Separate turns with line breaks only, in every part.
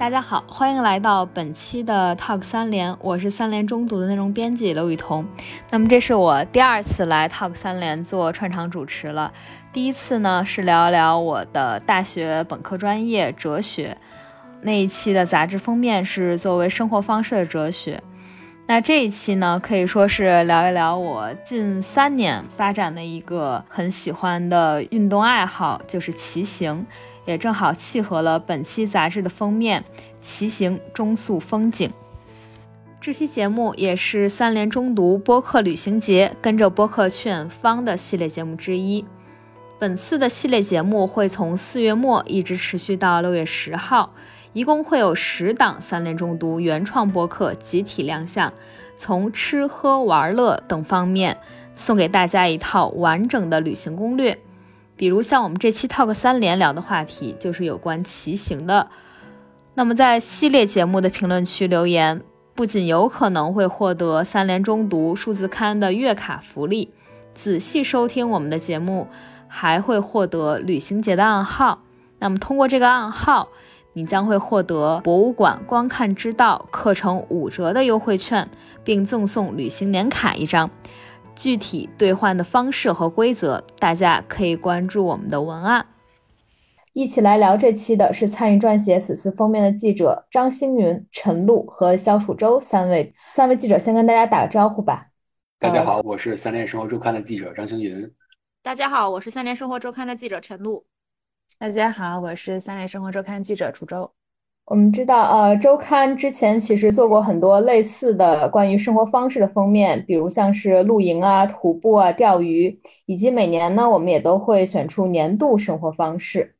大家好，欢迎来到本期的 Talk 三联，我是三联中读的内容编辑刘雨桐。那么这是我第二次来 Talk 三联做串场主持了。第一次呢是聊一聊我的大学本科专业哲学，那一期的杂志封面是作为生活方式的哲学。那这一期呢可以说是聊一聊我近三年发展的一个很喜欢的运动爱好，就是骑行。也正好契合了本期杂志的封面“骑行中速风景”。这期节目也是三联中读播客旅行节跟着播客劝方的系列节目之一。本次的系列节目会从四月末一直持续到六月十号，一共会有十档三联中读原创播客集体亮相，从吃喝玩乐等方面送给大家一套完整的旅行攻略。比如像我们这期 Talk 三连聊的话题就是有关骑行的，那么在系列节目的评论区留言，不仅有可能会获得三联中读数字刊的月卡福利，仔细收听我们的节目还会获得旅行节的暗号。那么通过这个暗号，你将会获得博物馆观看之道课程五折的优惠券，并赠送旅行年卡一张。具体兑换的方式和规则，大家可以关注我们的文案。一起来聊这期的是参与撰写此次封面的记者张星云、陈露和肖楚洲三位。三位记者先跟大家打个招呼吧。
大家好，我是三联生活周刊的记者张星云。
大家好，我是三联生活周刊的记者陈露。
大家好，我是三联生活周刊记者楚洲。
我们知道，呃，周刊之前其实做过很多类似的关于生活方式的封面，比如像是露营啊、徒步啊、钓鱼，以及每年呢，我们也都会选出年度生活方式。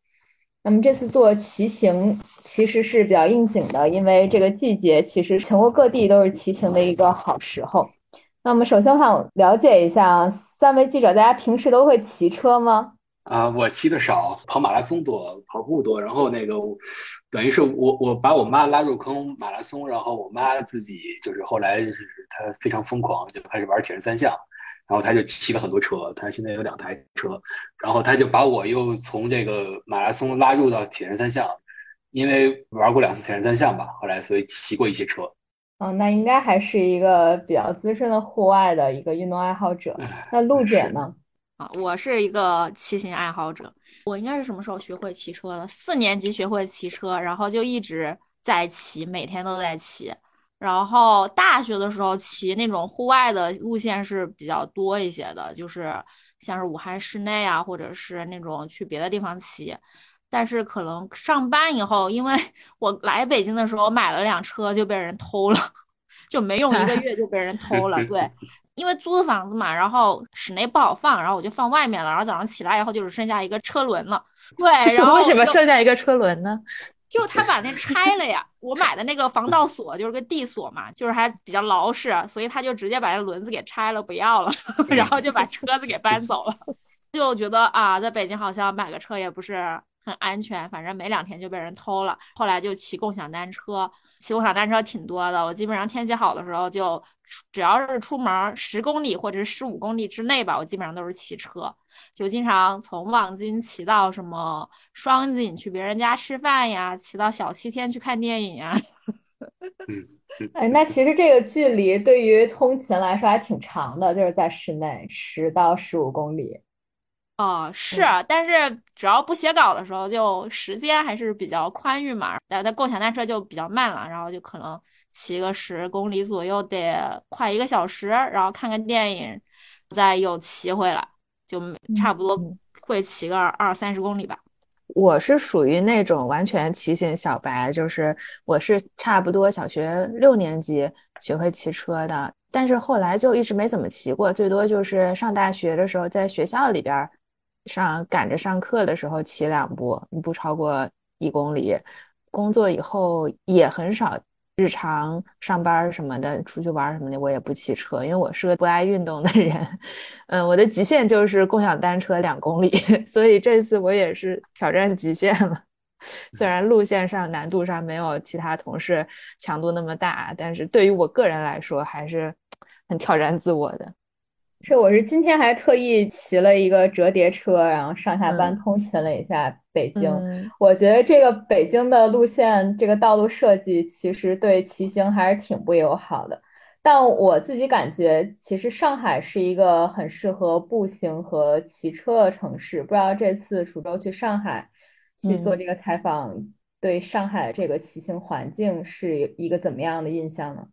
那么这次做骑行其实是比较应景的，因为这个季节其实全国各地都是骑行的一个好时候。那么首先我想了解一下，三位记者，大家平时都会骑车吗？
啊，我骑的少，跑马拉松多，跑步多，然后那个。等于是我我把我妈拉入坑马拉松，然后我妈自己就是后来就是她非常疯狂，就开始玩铁人三项，然后她就骑了很多车，她现在有两台车，然后她就把我又从这个马拉松拉入到铁人三项，因为玩过两次铁人三项吧，后来所以骑过一些车。
哦，那应该还是一个比较资深的户外的一个运动爱好者。那陆姐呢？
啊，我是一个骑行爱好者。我应该是什么时候学会骑车的？四年级学会骑车，然后就一直在骑，每天都在骑。然后大学的时候骑那种户外的路线是比较多一些的，就是像是武汉市内啊，或者是那种去别的地方骑。但是可能上班以后，因为 我来北京的时候买了辆车就被人偷了，就没用一个月就被人偷了。对。因为租的房子嘛，然后室内不好放，然后我就放外面了。然后早上起来以后，就只剩下一个车轮了。对，然后
为什么剩下一个车轮呢？
就他把那拆了呀。我买的那个防盗锁就是个地锁嘛，就是还比较牢实，所以他就直接把那轮子给拆了，不要了，然后就把车子给搬走了。就觉得啊，在北京好像买个车也不是很安全，反正没两天就被人偷了。后来就骑共享单车。骑共享单车挺多的，我基本上天气好的时候就，只要是出门十公里或者是十五公里之内吧，我基本上都是骑车，就经常从望京骑到什么双井去别人家吃饭呀，骑到小西天去看电影呀。
哎，那其实这个距离对于通勤来说还挺长的，就是在室内十到十五公里。
哦，是，但是只要不写稿的时候，就时间还是比较宽裕嘛。但在共享单车就比较慢了，然后就可能骑个十公里左右得快一个小时，然后看个电影，再又骑回来，就差不多会骑个二三十公里吧。
我是属于那种完全骑行小白，就是我是差不多小学六年级学会骑车的，但是后来就一直没怎么骑过，最多就是上大学的时候在学校里边。上赶着上课的时候骑两步，不超过一公里。工作以后也很少，日常上班什么的，出去玩什么的，我也不骑车，因为我是个不爱运动的人。嗯，我的极限就是共享单车两公里，所以这次我也是挑战极限了。虽然路线上难度上没有其他同事强度那么大，但是对于我个人来说还是很挑战自我的。
是，我是今天还特意骑了一个折叠车，然后上下班通勤了一下北京。我觉得这个北京的路线，这个道路设计其实对骑行还是挺不友好的。但我自己感觉，其实上海是一个很适合步行和骑车的城市。不知道这次蜀州去上海去做这个采访，对上海这个骑行环境是一个怎么样的印象呢？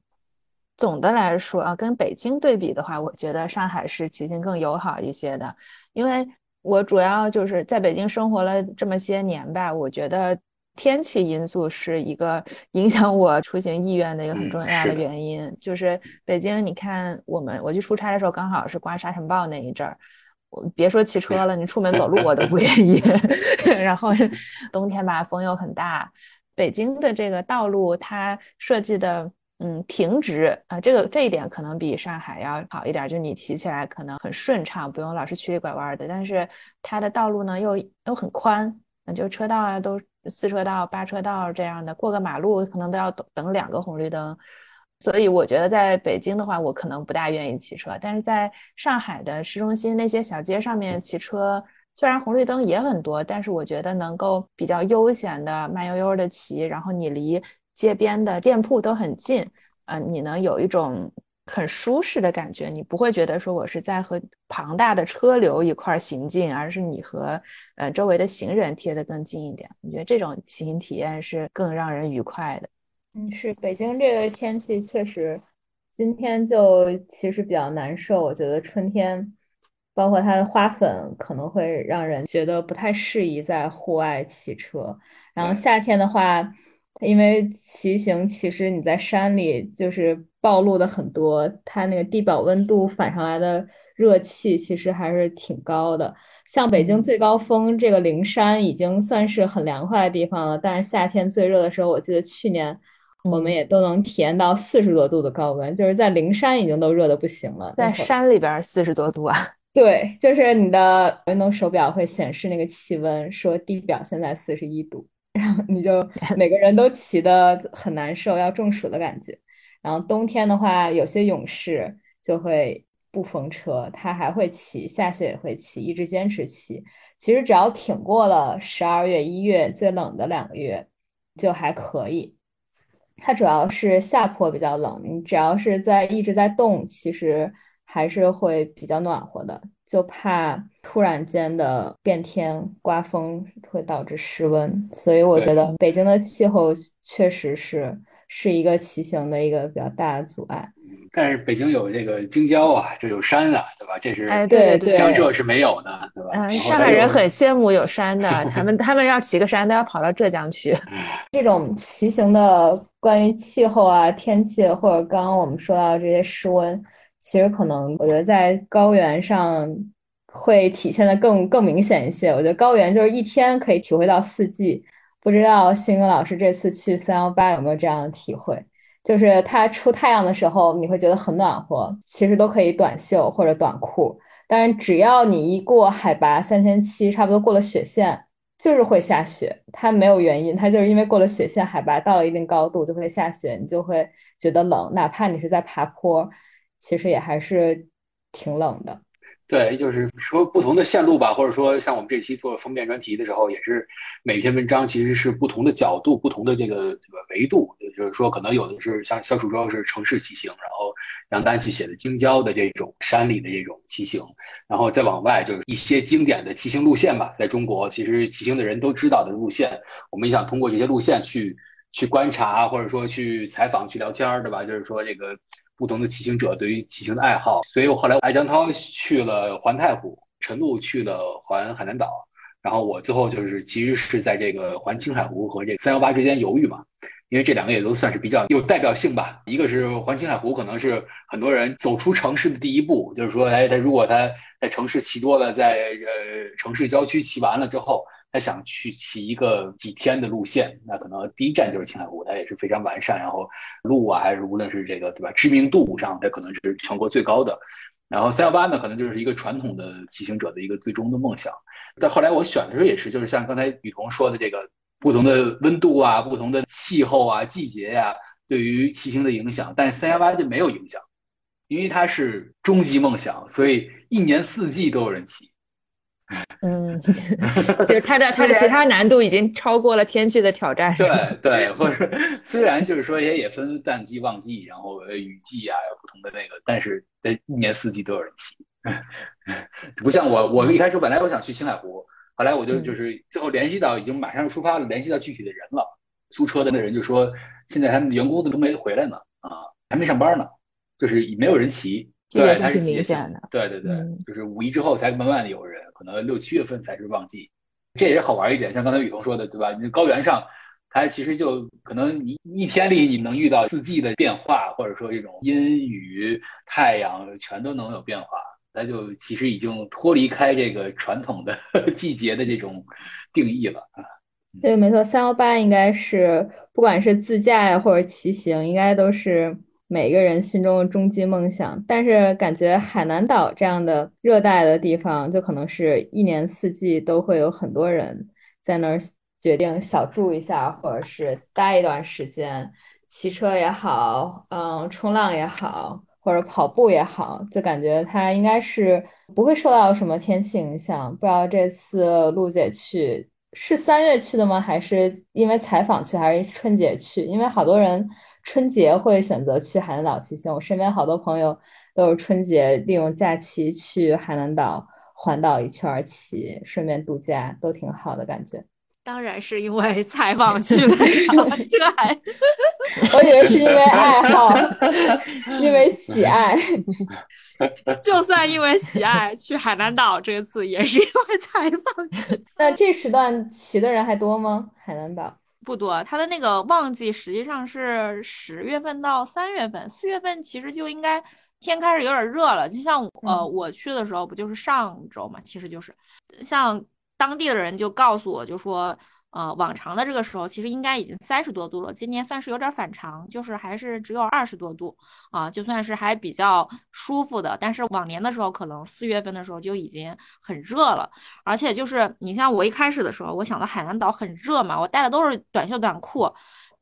总的来说啊，跟北京对比的话，我觉得上海是骑行更友好一些的。因为我主要就是在北京生活了这么些年吧，我觉得天气因素是一个影响我出行意愿的一个很重要的原因。就是北京，你看我们我去出差的时候，刚好是刮沙尘暴那一阵儿，我别说骑车了，你出门走路我都 不愿意。然后冬天吧，风又很大，北京的这个道路它设计的。嗯，平直啊，这个这一点可能比上海要好一点，就你骑起来可能很顺畅，不用老是曲里拐弯的。但是它的道路呢又又很宽，就车道啊都四车道、八车道这样的，过个马路可能都要等两个红绿灯。所以我觉得在北京的话，我可能不大愿意骑车。但是在上海的市中心那些小街上面骑车，虽然红绿灯也很多，但是我觉得能够比较悠闲的慢悠悠的骑，然后你离。街边的店铺都很近，嗯，你能有一种很舒适的感觉，你不会觉得说我是在和庞大的车流一块行进，而是你和呃周围的行人贴得更近一点。我觉得这种骑行体验是更让人愉快的。
嗯，是北京这个天气确实，今天就其实比较难受。我觉得春天，包括它的花粉，可能会让人觉得不太适宜在户外骑车。然后夏天的话。因为骑行，其实你在山里就是暴露的很多，它那个地表温度反上来的热气其实还是挺高的。像北京最高峰这个灵山已经算是很凉快的地方了，但是夏天最热的时候，我记得去年我们也都能体验到四十多度的高温，就是在灵山已经都热的不行了。
在山里边四十多度啊？
对，就是你的运动手表会显示那个气温，说地表现在四十一度。然后你就 每个人都骑的很难受，要中暑的感觉。然后冬天的话，有些勇士就会不封车，他还会骑，下雪也会骑，一直坚持骑。其实只要挺过了十二月、一月最冷的两个月，就还可以。它主要是下坡比较冷，你只要是在一直在动，其实还是会比较暖和的。就怕突然间的变天、刮风会导致失温，所以我觉得北京的气候确实是是一个骑行的一个比较大的阻碍。
但是北京有这个京郊啊，就有山啊，对吧？这是
哎，对对，
江浙是没有的，对吧？嗯，
上海人很羡慕有山的，他们他们要骑个山都要跑到浙江去。
这种骑行的关于气候啊、天气，或者刚刚我们说到这些失温。其实可能，我觉得在高原上会体现的更更明显一些。我觉得高原就是一天可以体会到四季。不知道星哥老师这次去三幺八有没有这样的体会？就是它出太阳的时候，你会觉得很暖和，其实都可以短袖或者短裤。但是只要你一过海拔三千七，差不多过了雪线，就是会下雪。它没有原因，它就是因为过了雪线，海拔到了一定高度就会下雪，你就会觉得冷，哪怕你是在爬坡。其实也还是挺冷的，
对，就是说不同的线路吧，或者说像我们这期做封面专题的时候，也是每篇文章其实是不同的角度、不同的这个这个维度，就是说，可能有的是像小楚州是城市骑行，然后杨丹去写的京郊的这种山里的这种骑行，然后再往外就是一些经典的骑行路线吧，在中国其实骑行的人都知道的路线，我们也想通过这些路线去去观察，或者说去采访、去聊天，对吧？就是说这个。不同的骑行者对于骑行的爱好，所以我后来艾江涛去了环太湖，陈露去了环海南岛，然后我最后就是其实是在这个环青海湖和这三幺八之间犹豫嘛，因为这两个也都算是比较有代表性吧。一个是环青海湖，可能是很多人走出城市的第一步，就是说，哎，他如果他在城市骑多了，在呃城市郊区骑完了之后。他想去骑一个几天的路线，那可能第一站就是青海湖，它也是非常完善，然后路啊，还是无论是这个对吧，知名度上，它可能是全国最高的。然后三幺八呢，可能就是一个传统的骑行者的一个最终的梦想。但后来我选的时候也是，就是像刚才雨桐说的这个不同的温度啊、不同的气候啊、季节呀，对于骑行的影响，但三幺八就没有影响。因为它是终极梦想，所以一年四季都有人骑。
嗯，就是它的它的其他难度已经超过了天气的挑战。
对对，或者虽然就是说也也分淡季旺季，然后雨季啊有不同的那个，但是在一年四季都有人骑。不像我，我一开始本来我想去青海湖，后来我就就是最后联系到已经马上出发了，联系到具体的人了。租车的那人就说，现在他们员工都没回来呢，啊，还没上班呢，就是没有人骑。对，它是
明显的。
对对对，就是五一之后才慢慢的有人，可能六七月份才是旺季。这也是好玩一点，像刚才雨桐说的，对吧？你高原上，它其实就可能你一天里你能遇到四季的变化，或者说这种阴雨、太阳全都能有变化。那就其实已经脱离开这个传统的 季节的这种定义了啊。
对，没错，三幺八应该是不管是自驾呀或者骑行，应该都是每个人心中的终极梦想。但是感觉海南岛这样的热带的地方，就可能是一年四季都会有很多人在那儿决定小住一下，或者是待一段时间，骑车也好，嗯，冲浪也好。或者跑步也好，就感觉它应该是不会受到什么天气影响。不知道这次陆姐去是三月去的吗？还是因为采访去，还是春节去？因为好多人春节会选择去海南岛骑行。我身边好多朋友都是春节利用假期去海南岛环岛一圈骑，顺便度假，都挺好的感觉。
当然是因为采访去的，这 还
我以为是因为爱好，因为喜爱。
就算因为喜爱去海南岛，这次也是因为采访去。
那这时段骑的人还多吗？海南岛
不多，它的那个旺季实际上是十月份到三月份，四月份其实就应该天开始有点热了。就像呃我去的时候，不就是上周嘛？其实就是像。当地的人就告诉我，就说，啊，往常的这个时候其实应该已经三十多度了，今年算是有点反常，就是还是只有二十多度啊，就算是还比较舒服的。但是往年的时候，可能四月份的时候就已经很热了，而且就是你像我一开始的时候，我想到海南岛很热嘛，我带的都是短袖短裤，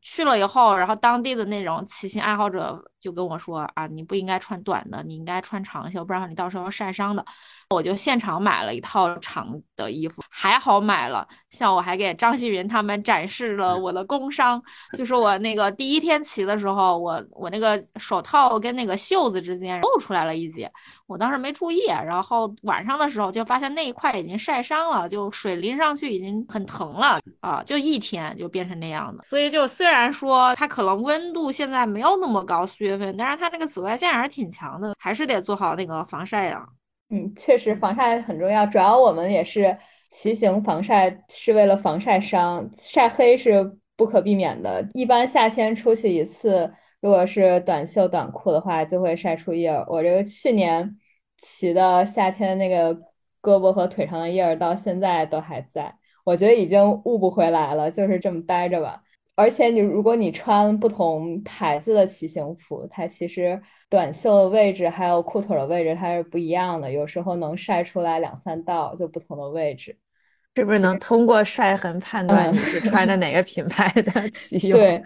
去了以后，然后当地的那种骑行爱好者就跟我说啊，你不应该穿短的，你应该穿长袖，不然你到时候晒伤的。我就现场买了一套长的衣服，还好买了。像我还给张希云他们展示了我的工伤，就是我那个第一天骑的时候，我我那个手套跟那个袖子之间露出来了一截，我当时没注意，然后晚上的时候就发现那一块已经晒伤了，就水淋上去已经很疼了啊！就一天就变成那样的。所以就虽然说它可能温度现在没有那么高，四月份，但是它那个紫外线还是挺强的，还是得做好那个防晒呀。
嗯，确实防晒很重要。主要我们也是骑行防晒，是为了防晒伤，晒黑是不可避免的。一般夏天出去一次，如果是短袖短裤的话，就会晒出印儿。我这个去年骑的夏天那个胳膊和腿上的印儿，到现在都还在。我觉得已经悟不回来了，就是这么待着吧。而且你如果你穿不同牌子的骑行服，它其实短袖的位置还有裤腿的位置它是不一样的，有时候能晒出来两三道就不同的位置，
是不是能通过晒痕判断你是穿的哪个品牌的 骑用？
对，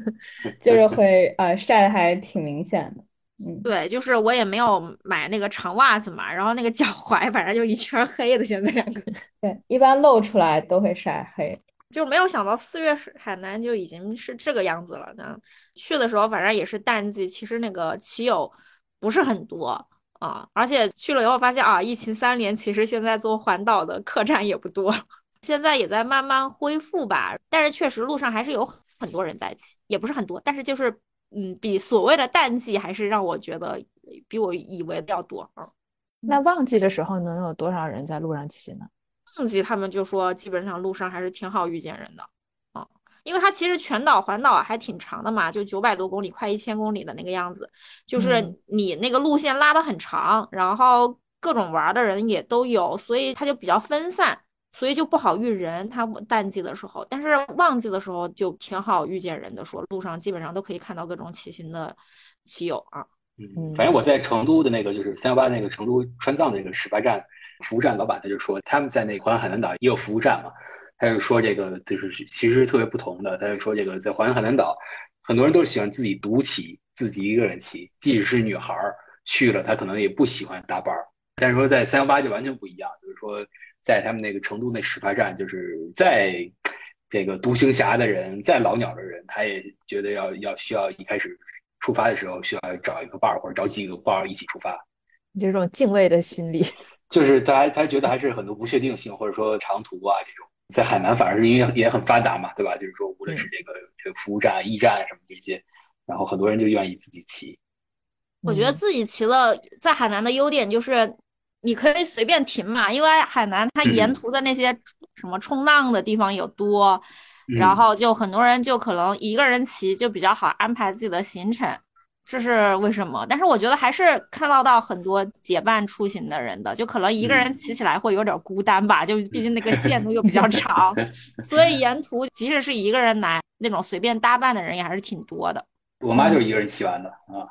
就是会呃晒的还挺明显的。嗯，
对，就是我也没有买那个长袜子嘛，然后那个脚踝反正就一圈黑的，现在两个。
对，一般露出来都会晒黑。
就没有想到四月海南就已经是这个样子了呢。去的时候反正也是淡季，其实那个骑友不是很多啊。而且去了以后发现啊，疫情三年，其实现在做环岛的客栈也不多，现在也在慢慢恢复吧。但是确实路上还是有很多人在骑，也不是很多，但是就是嗯，比所谓的淡季还是让我觉得比我以为的要多啊。
那旺季的时候能有多少人在路上骑呢？
旺季他们就说，基本上路上还是挺好遇见人的，啊，因为它其实全岛环岛还挺长的嘛，就九百多公里，快一千公里的那个样子，就是你那个路线拉得很长，然后各种玩的人也都有，所以它就比较分散，所以就不好遇人。它淡季的时候，但是旺季的时候就挺好遇见人的，说路上基本上都可以看到各种骑行的骑友啊。
嗯，反正我在成都的那个就是三幺八那个成都川藏的那个始发站。服务站老板他就说，他们在那环海南岛也有服务站嘛，他就说这个就是其实特别不同的。他就说这个在环海南岛，很多人都是喜欢自己独骑，自己一个人骑，即使是女孩儿去了，他可能也不喜欢搭伴儿。但是说在三幺八就完全不一样，就是说在他们那个成都那始发站，就是在这个独行侠的人，再老鸟的人，他也觉得要要需要一开始出发的时候需要找一个伴儿或者找几个伴儿一起出发。
这种敬畏的心理，
就是他他觉得还是很多不确定性，或者说长途啊这种，在海南反而是因为也很发达嘛，对吧？就是说无论是这个这个服务站、驿站什么这些，然后很多人就愿意自己骑。
我觉得自己骑了在海南的优点就是你可以随便停嘛，因为海南它沿途的那些什么冲浪的地方有多，然后就很多人就可能一个人骑就比较好安排自己的行程。这是为什么？但是我觉得还是看到到很多结伴出行的人的，就可能一个人骑起来会有点孤单吧，就毕竟那个线路又比较长，所以沿途即使是一个人来，那种随便搭伴的人也还是挺多的。
我妈就是一个人骑完的啊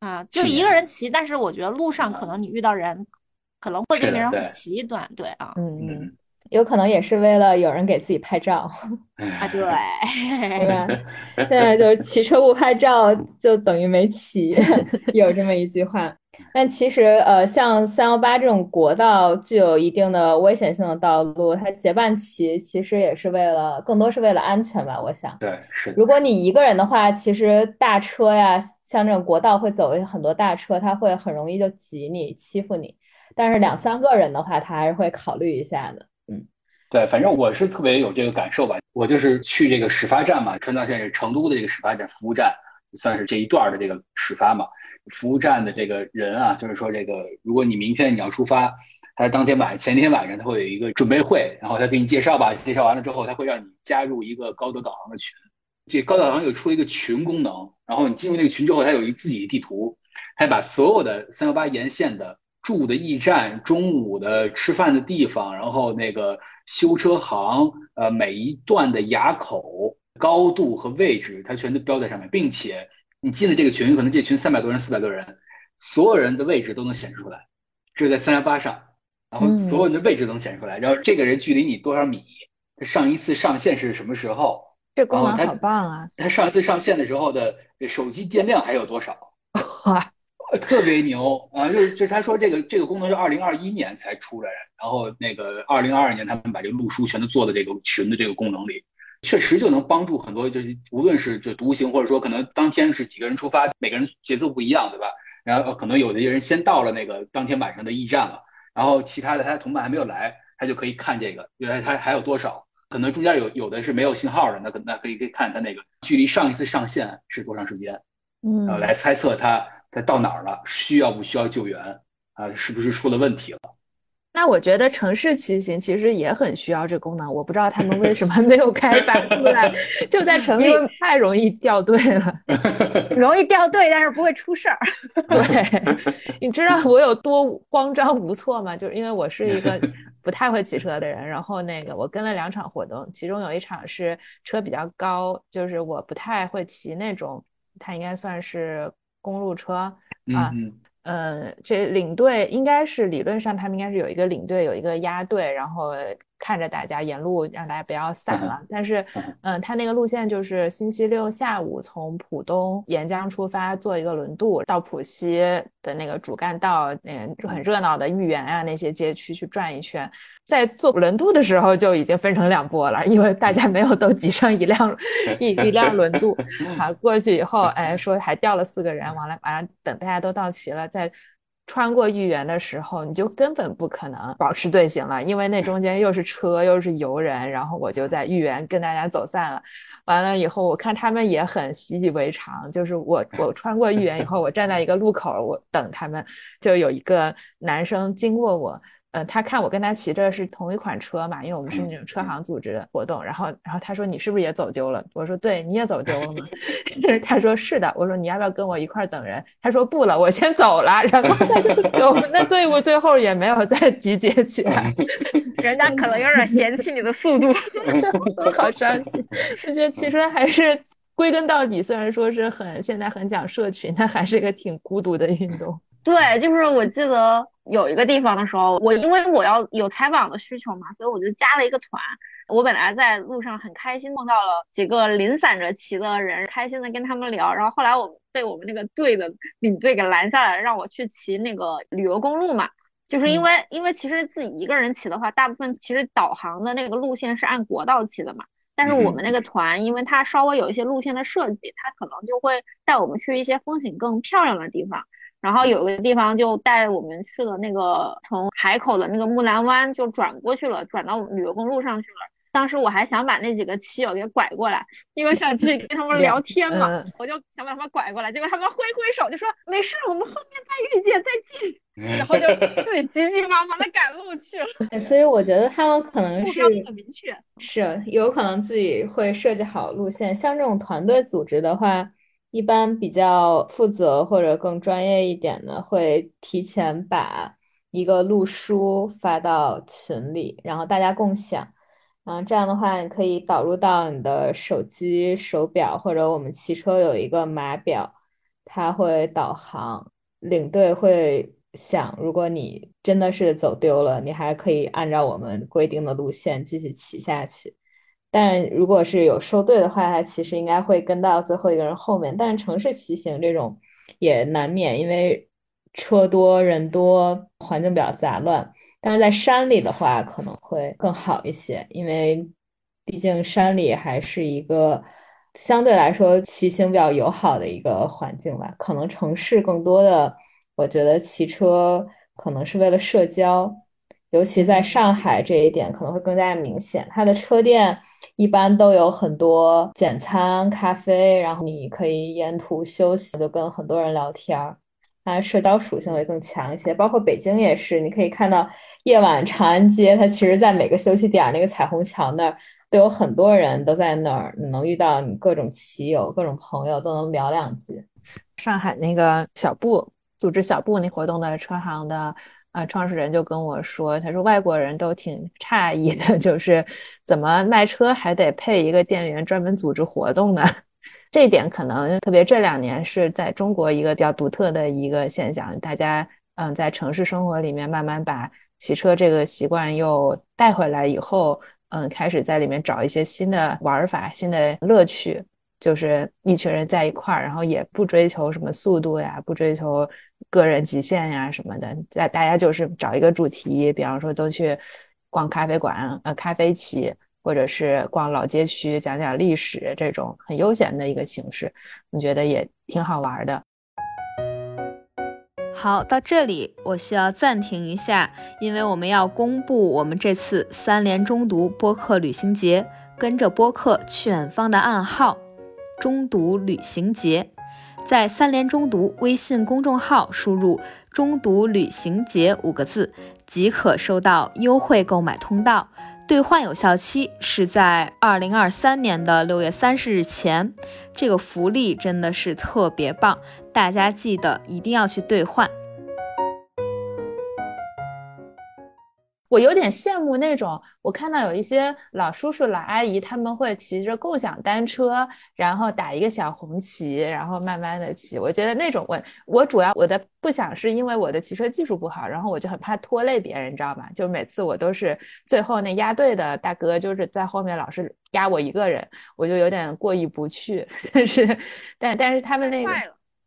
啊，就一个人骑，但是我觉得路上可能你遇到人，可能会跟别人骑一段，对啊，
嗯嗯。
有可能也是为了有人给自己拍照
啊，对，
对吧？现在就是骑车不拍照就等于没骑，有这么一句话。但其实，呃，像三幺八这种国道具有一定的危险性的道路，它结伴骑其实也是为了，更多是为了安全吧？我想，
对，是。
如果你一个人的话，其实大车呀，像这种国道会走很多大车，它会很容易就挤你、欺负你。但是两三个人的话，他还是会考虑一下的。
对，反正我是特别有这个感受吧。我就是去这个始发站嘛，川藏线是成都的这个始发站服务站，算是这一段的这个始发嘛。服务站的这个人啊，就是说这个，如果你明天你要出发，他当天晚前天晚上他会有一个准备会，然后他给你介绍吧，介绍完了之后，他会让你加入一个高德导航的群。这高德导航又出了一个群功能，然后你进入那个群之后，它有一自己的地图，它把所有的三幺八沿线的住的驿站、中午的吃饭的地方，然后那个。修车行，呃，每一段的垭口高度和位置，它全都标在上面，并且你进了这个群，可能这群三百多人、四百多人，所有人的位置都能显示出来，这是在三幺八上，然后所有人的位置都能显示出来，然后这个人距离你多少米，他上一次上线是什么时候？
这功能好棒啊！
他上一次上线的时候的手机电量还有多少？哇！特别牛啊！就是就是他说这个这个功能是二零二一年才出来，然后那个二零二二年他们把这个路书全都做到这个群的这个功能里，确实就能帮助很多，就是无论是就独行或者说可能当天是几个人出发，每个人节奏不一样，对吧？然后可能有的人先到了那个当天晚上的驿站了，然后其他的他的同伴还没有来，他就可以看这个，原来他还有多少？可能中间有有的是没有信号的，那可那可以可以看他那个距离上一次上线是多长时间，
嗯，
然后来猜测他。他到哪儿了？需要不需要救援？啊，是不是出了问题了？
那我觉得城市骑行其实也很需要这功能，我不知道他们为什么没有开发出来。就在城里太容易掉队了，
容易掉队，但是不会出事儿。
对，你知道我有多慌张无措吗？就是因为我是一个不太会骑车的人，然后那个我跟了两场活动，其中有一场是车比较高，就是我不太会骑那种，它应该算是。公路车啊，呃，这领队应该是理论上他们应该是有一个领队，有一个押队，然后。看着大家沿路让大家不要散了，但是，嗯，他那个路线就是星期六下午从浦东沿江出发，坐一个轮渡到浦西的那个主干道，嗯，很热闹的豫园啊那些街区去转一圈。在坐轮渡的时候就已经分成两波了，因为大家没有都挤上一辆 一一辆轮渡。啊，过去以后，哎，说还掉了四个人，完了完了，等大家都到齐了再。穿过豫园的时候，你就根本不可能保持队形了，因为那中间又是车又是游人，然后我就在豫园跟大家走散了。完了以后，我看他们也很习以为常，就是我我穿过豫园以后，我站在一个路口，我等他们，就有一个男生经过我。呃，他看我跟他骑着是同一款车嘛，因为我们是那种车行组织的活动。然后，然后他说：“你是不是也走丢了？”我说：“对，你也走丢了吗？”他说：“是的。”我说：“你要不要跟我一块等人？”他说：“不了，我先走了。”然后他就 就那队伍最后也没有再集结起来，
人家可能有点嫌弃你的速度，我
好伤心。我觉得其实还是归根到底，虽然说是很现在很讲社群，但还是一个挺孤独的运动。
对，就是我记得有一个地方的时候，我因为我要有采访的需求嘛，所以我就加了一个团。我本来在路上很开心，碰到了几个零散着骑的人，开心的跟他们聊。然后后来我被我们那个队的领队给拦下来，让我去骑那个旅游公路嘛。就是因为因为其实自己一个人骑的话，大部分其实导航的那个路线是按国道骑的嘛。但是我们那个团，因为它稍微有一些路线的设计，它可能就会带我们去一些风景更漂亮的地方。然后有个地方就带我们去了那个从海口的那个木兰湾，就转过去了，转到旅游公路上去了。当时我还想把那几个骑友给拐过来，因为想去跟他们聊天嘛，我就想把他们拐过来。结果他们挥挥手就说没事，我们后面再遇见，再见。然后就自己急急忙忙的赶路去了。
所以我觉得他们可能是
很明确，
是有可能自己会设计好路线。像这种团队组织的话。一般比较负责或者更专业一点的，会提前把一个路书发到群里，然后大家共享。然后这样的话，你可以导入到你的手机、手表，或者我们骑车有一个码表，它会导航。领队会想，如果你真的是走丢了，你还可以按照我们规定的路线继续骑下去。但如果是有收队的话，它其实应该会跟到最后一个人后面。但是城市骑行这种也难免，因为车多人多，环境比较杂乱。但是在山里的话，可能会更好一些，因为毕竟山里还是一个相对来说骑行比较友好的一个环境吧。可能城市更多的，我觉得骑车可能是为了社交，尤其在上海这一点可能会更加明显。它的车店。一般都有很多简餐、咖啡，然后你可以沿途休息，就跟很多人聊天儿，它社交属性会更强一些。包括北京也是，你可以看到夜晚长安街，它其实在每个休息点那个彩虹桥那儿都有很多人都在那儿，你能遇到你各种骑友、各种朋友，都能聊两句。
上海那个小布组织小布那活动的车行的。啊，创始人就跟我说，他说外国人都挺诧异的，就是怎么卖车还得配一个店员专门组织活动呢？这一点可能特别这两年是在中国一个比较独特的一个现象，大家嗯在城市生活里面慢慢把骑车这个习惯又带回来以后，嗯开始在里面找一些新的玩法、新的乐趣，就是一群人在一块儿，然后也不追求什么速度呀，不追求。个人极限呀什么的，大大家就是找一个主题，比方说都去逛咖啡馆、呃咖啡企，或者是逛老街区，讲讲历史，这种很悠闲的一个形式，我觉得也挺好玩的。
好，到这里我需要暂停一下，因为我们要公布我们这次三联中读播客旅行节，跟着播客去远方的暗号——中读旅行节。在三联中读微信公众号输入“中读旅行节”五个字，即可收到优惠购买通道，兑换有效期是在二零二三年的六月三十日前。这个福利真的是特别棒，大家记得一定要去兑换。
我有点羡慕那种，我看到有一些老叔叔、老阿姨，他们会骑着共享单车，然后打一个小红旗，然后慢慢的骑。我觉得那种我，我主要我的不想是因为我的骑车技术不好，然后我就很怕拖累别人，你知道吗？就每次我都是最后那压队的大哥就是在后面老是压我一个人，我就有点过意不去。但是，但但是他们那个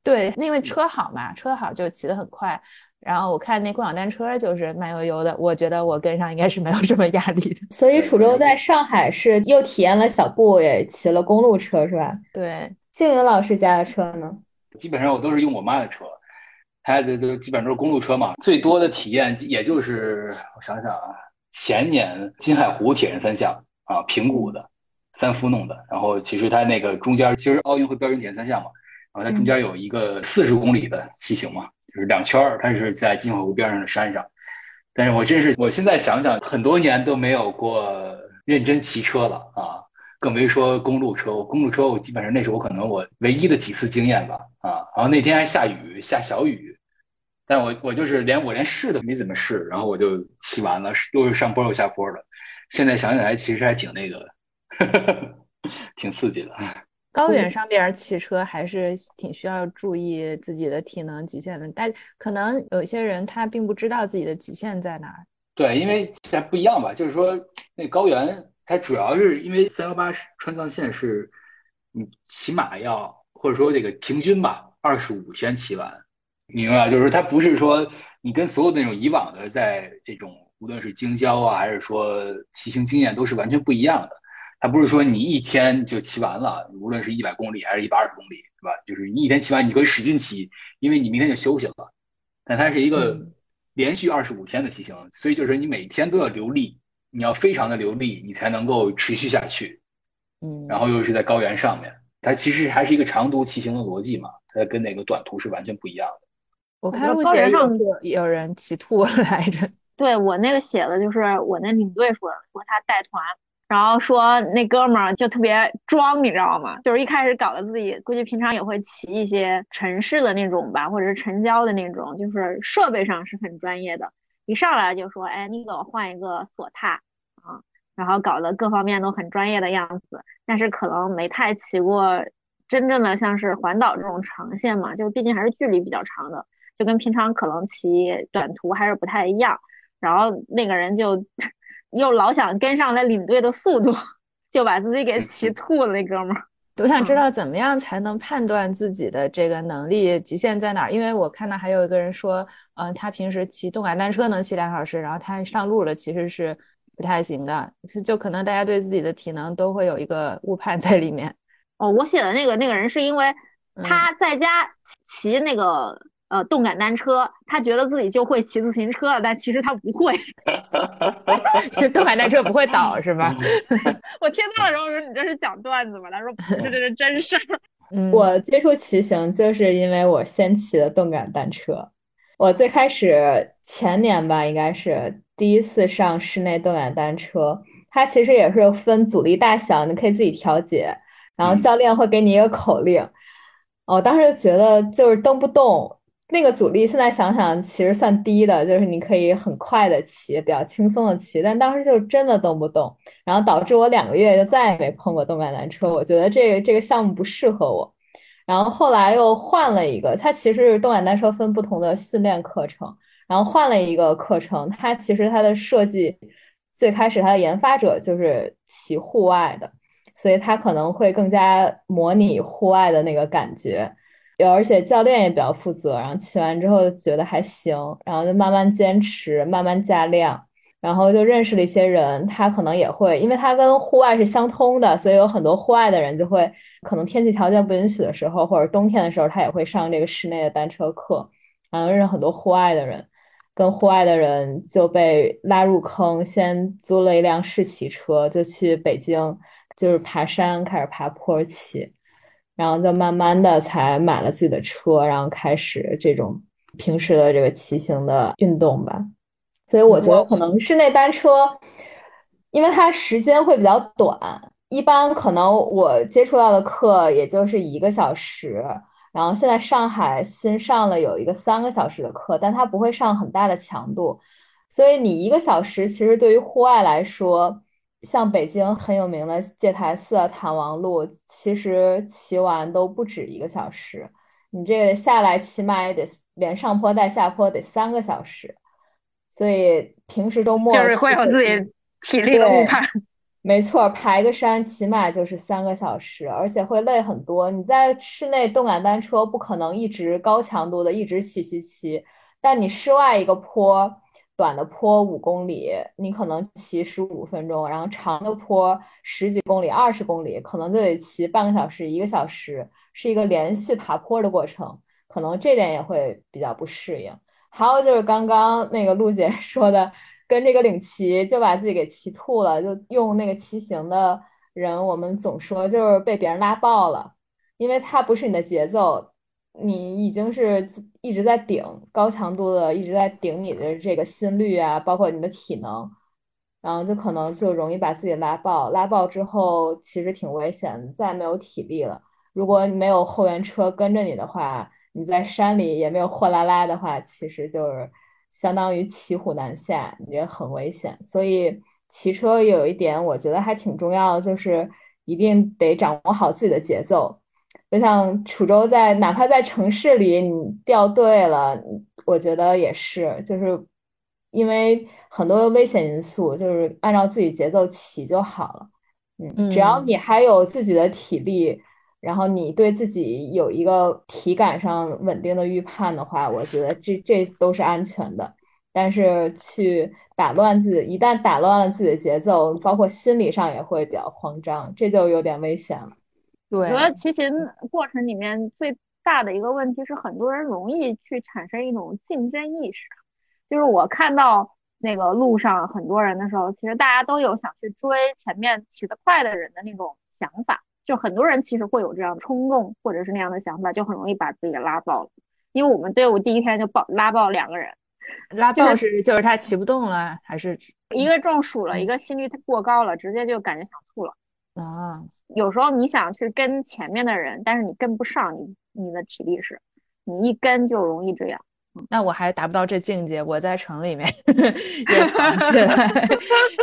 对，因为车好嘛，车好就骑得很快。然后我看那共享单车就是慢悠悠的，我觉得我跟上应该是没有什么压力的。
所以楚州在上海是又体验了小布，也骑了公路车，是吧？
对。
静云老师家的车呢？
基本上我都是用我妈的车，她的都基本上都是公路车嘛。最多的体验也就是我想想啊，前年金海湖铁人三项啊，平谷的，三夫弄的。然后其实它那个中间其实奥运会标准铁人三项嘛，然后它中间有一个四十公里的骑行嘛。就是两圈儿，它是在金海湖边上的山上，但是我真是，我现在想想，很多年都没有过认真骑车了啊，更别说公路车。我公路车我基本上那是我可能我唯一的几次经验吧啊，然后那天还下雨，下小雨，但我我就是连我连试都没怎么试，然后我就骑完了，又是上坡又下坡的。现在想起来，其实还挺那个，挺刺激的。
高原上边骑车还是挺需要注意自己的体能极限的，但可能有些人他并不知道自己的极限在哪儿。
对，因为现在不一样吧，就是说那高原它主要是因为三幺八川藏线是，你起码要或者说这个平均吧，二十五天骑完，明白吧？就是它不是说你跟所有那种以往的在这种无论是京郊啊，还是说骑行经验都是完全不一样的。它不是说你一天就骑完了，无论是一百公里还是一百二十公里，对吧？就是你一天骑完，你可以使劲骑，因为你明天就休息了。但它是一个连续二十五天的骑行，所以就是你每天都要流力，你要非常的流力，你才能够持续下去。
嗯，
然后又是在高原上面，它其实还是一个长途骑行的逻辑嘛，它跟那个短途是完全不一样的。
我看路线上有有人骑吐来着。
对我那个写的就是我那领队说说他带团。然后说那哥们儿就特别装，你知道吗？就是一开始搞得自己估计平常也会骑一些城市的那种吧，或者是城郊的那种，就是设备上是很专业的。一上来就说，哎，你给我换一个索踏啊，然后搞得各方面都很专业的样子。但是可能没太骑过真正的像是环岛这种长线嘛，就毕竟还是距离比较长的，就跟平常可能骑短途还是不太一样。然后那个人就。又老想跟上那领队的速度，就把自己给骑吐了。那哥们儿，
我想知道怎么样才能判断自己的这个能力极限在哪儿？因为我看到还有一个人说，嗯，他平时骑动感单车能骑两小时，然后他上路了其实是不太行的，就可能大家对自己的体能都会有一个误判在里面。
哦，我写的那个那个人是因为他在家骑那个。呃，动感单车，他觉得自己就会骑自行车了，但其实他不会。
动感单车不会倒是吧？
我听到的时候说：“你这是讲段子吗？”他说：“不是，这是真事儿。”
我接触骑行就是因为我先骑的动感单车。我最开始前年吧，应该是第一次上室内动感单车。它其实也是分阻力大小，你可以自己调节，然后教练会给你一个口令。我当时就觉得就是蹬不动。那个阻力现在想想其实算低的，就是你可以很快的骑，比较轻松的骑，但当时就真的动不动，然后导致我两个月就再也没碰过动感单车。我觉得这个这个项目不适合我，然后后来又换了一个，它其实是动感单车分不同的训练课程，然后换了一个课程，它其实它的设计最开始它的研发者就是骑户外的，所以它可能会更加模拟户外的那个感觉。有，而且教练也比较负责，然后骑完之后觉得还行，然后就慢慢坚持，慢慢加量，然后就认识了一些人，他可能也会，因为他跟户外是相通的，所以有很多户外的人就会，可能天气条件不允许的时候，或者冬天的时候，他也会上这个室内的单车课，然后认识很多户外的人，跟户外的人就被拉入坑，先租了一辆试骑车，就去北京，就是爬山，开始爬坡骑。然后就慢慢的才买了自己的车，然后开始这种平时的这个骑行的运动吧。所以我觉得可能室内单车，因为它时间会比较短，一般可能我接触到的课也就是一个小时。然后现在上海新上了有一个三个小时的课，但它不会上很大的强度，所以你一个小时其实对于户外来说。像北京很有名的戒台寺、谭王路，其实骑完都不止一个小时。你这个下来起码也得连上坡带下坡得三个小时，所以平时周末
就是会有自己体力的误判。
没错，爬一个山起码就是三个小时，而且会累很多。你在室内动感单车不可能一直高强度的一直骑骑骑，但你室外一个坡。短的坡五公里，你可能骑十五分钟，然后长的坡十几公里、二十公里，可能就得骑半个小时、一个小时，是一个连续爬坡的过程，可能这点也会比较不适应。还有就是刚刚那个陆姐 说的，跟这个领骑就把自己给骑吐了，就用那个骑行的人，我们总说就是被别人拉爆了，因为它不是你的节奏。你已经是一直在顶高强度的，一直在顶你的这个心率啊，包括你的体能，然后就可能就容易把自己拉爆。拉爆之后其实挺危险，再没有体力了。如果你没有后援车跟着你的话，你在山里也没有货拉拉的话，其实就是相当于骑虎难下，也很危险。所以骑车有一点我觉得还挺重要的，就是一定得掌握好自己的节奏。就像楚州在哪怕在城市里，你掉队了，我觉得也是，就是因为很多危险因素，就是按照自己节奏骑就好了。嗯，只要你还有自己的体力，然后你对自己有一个体感上稳定的预判的话，我觉得这这都是安全的。但是去打乱自己，一旦打乱了自己的节奏，包括心理上也会比较慌张，这就有点危险了。
我觉得骑行过程里面最大的一个问题是，很多人容易去产生一种竞争意识。就是我看到那个路上很多人的时候，其实大家都有想去追前面骑得快的人的那种想法。就很多人其实会有这样冲动或者是那样的想法，就很容易把自己拉爆了。因为我们队伍第一天就爆拉爆两个人，
拉爆是就是他骑不动了，还是
一个中暑了，一个心率过高了，直接就感觉想吐了。
啊，
有时候你想去跟前面的人，但是你跟不上，你你的体力是，你一跟就容易这样。
那我还达不到这境界，我在城里面也跑起来。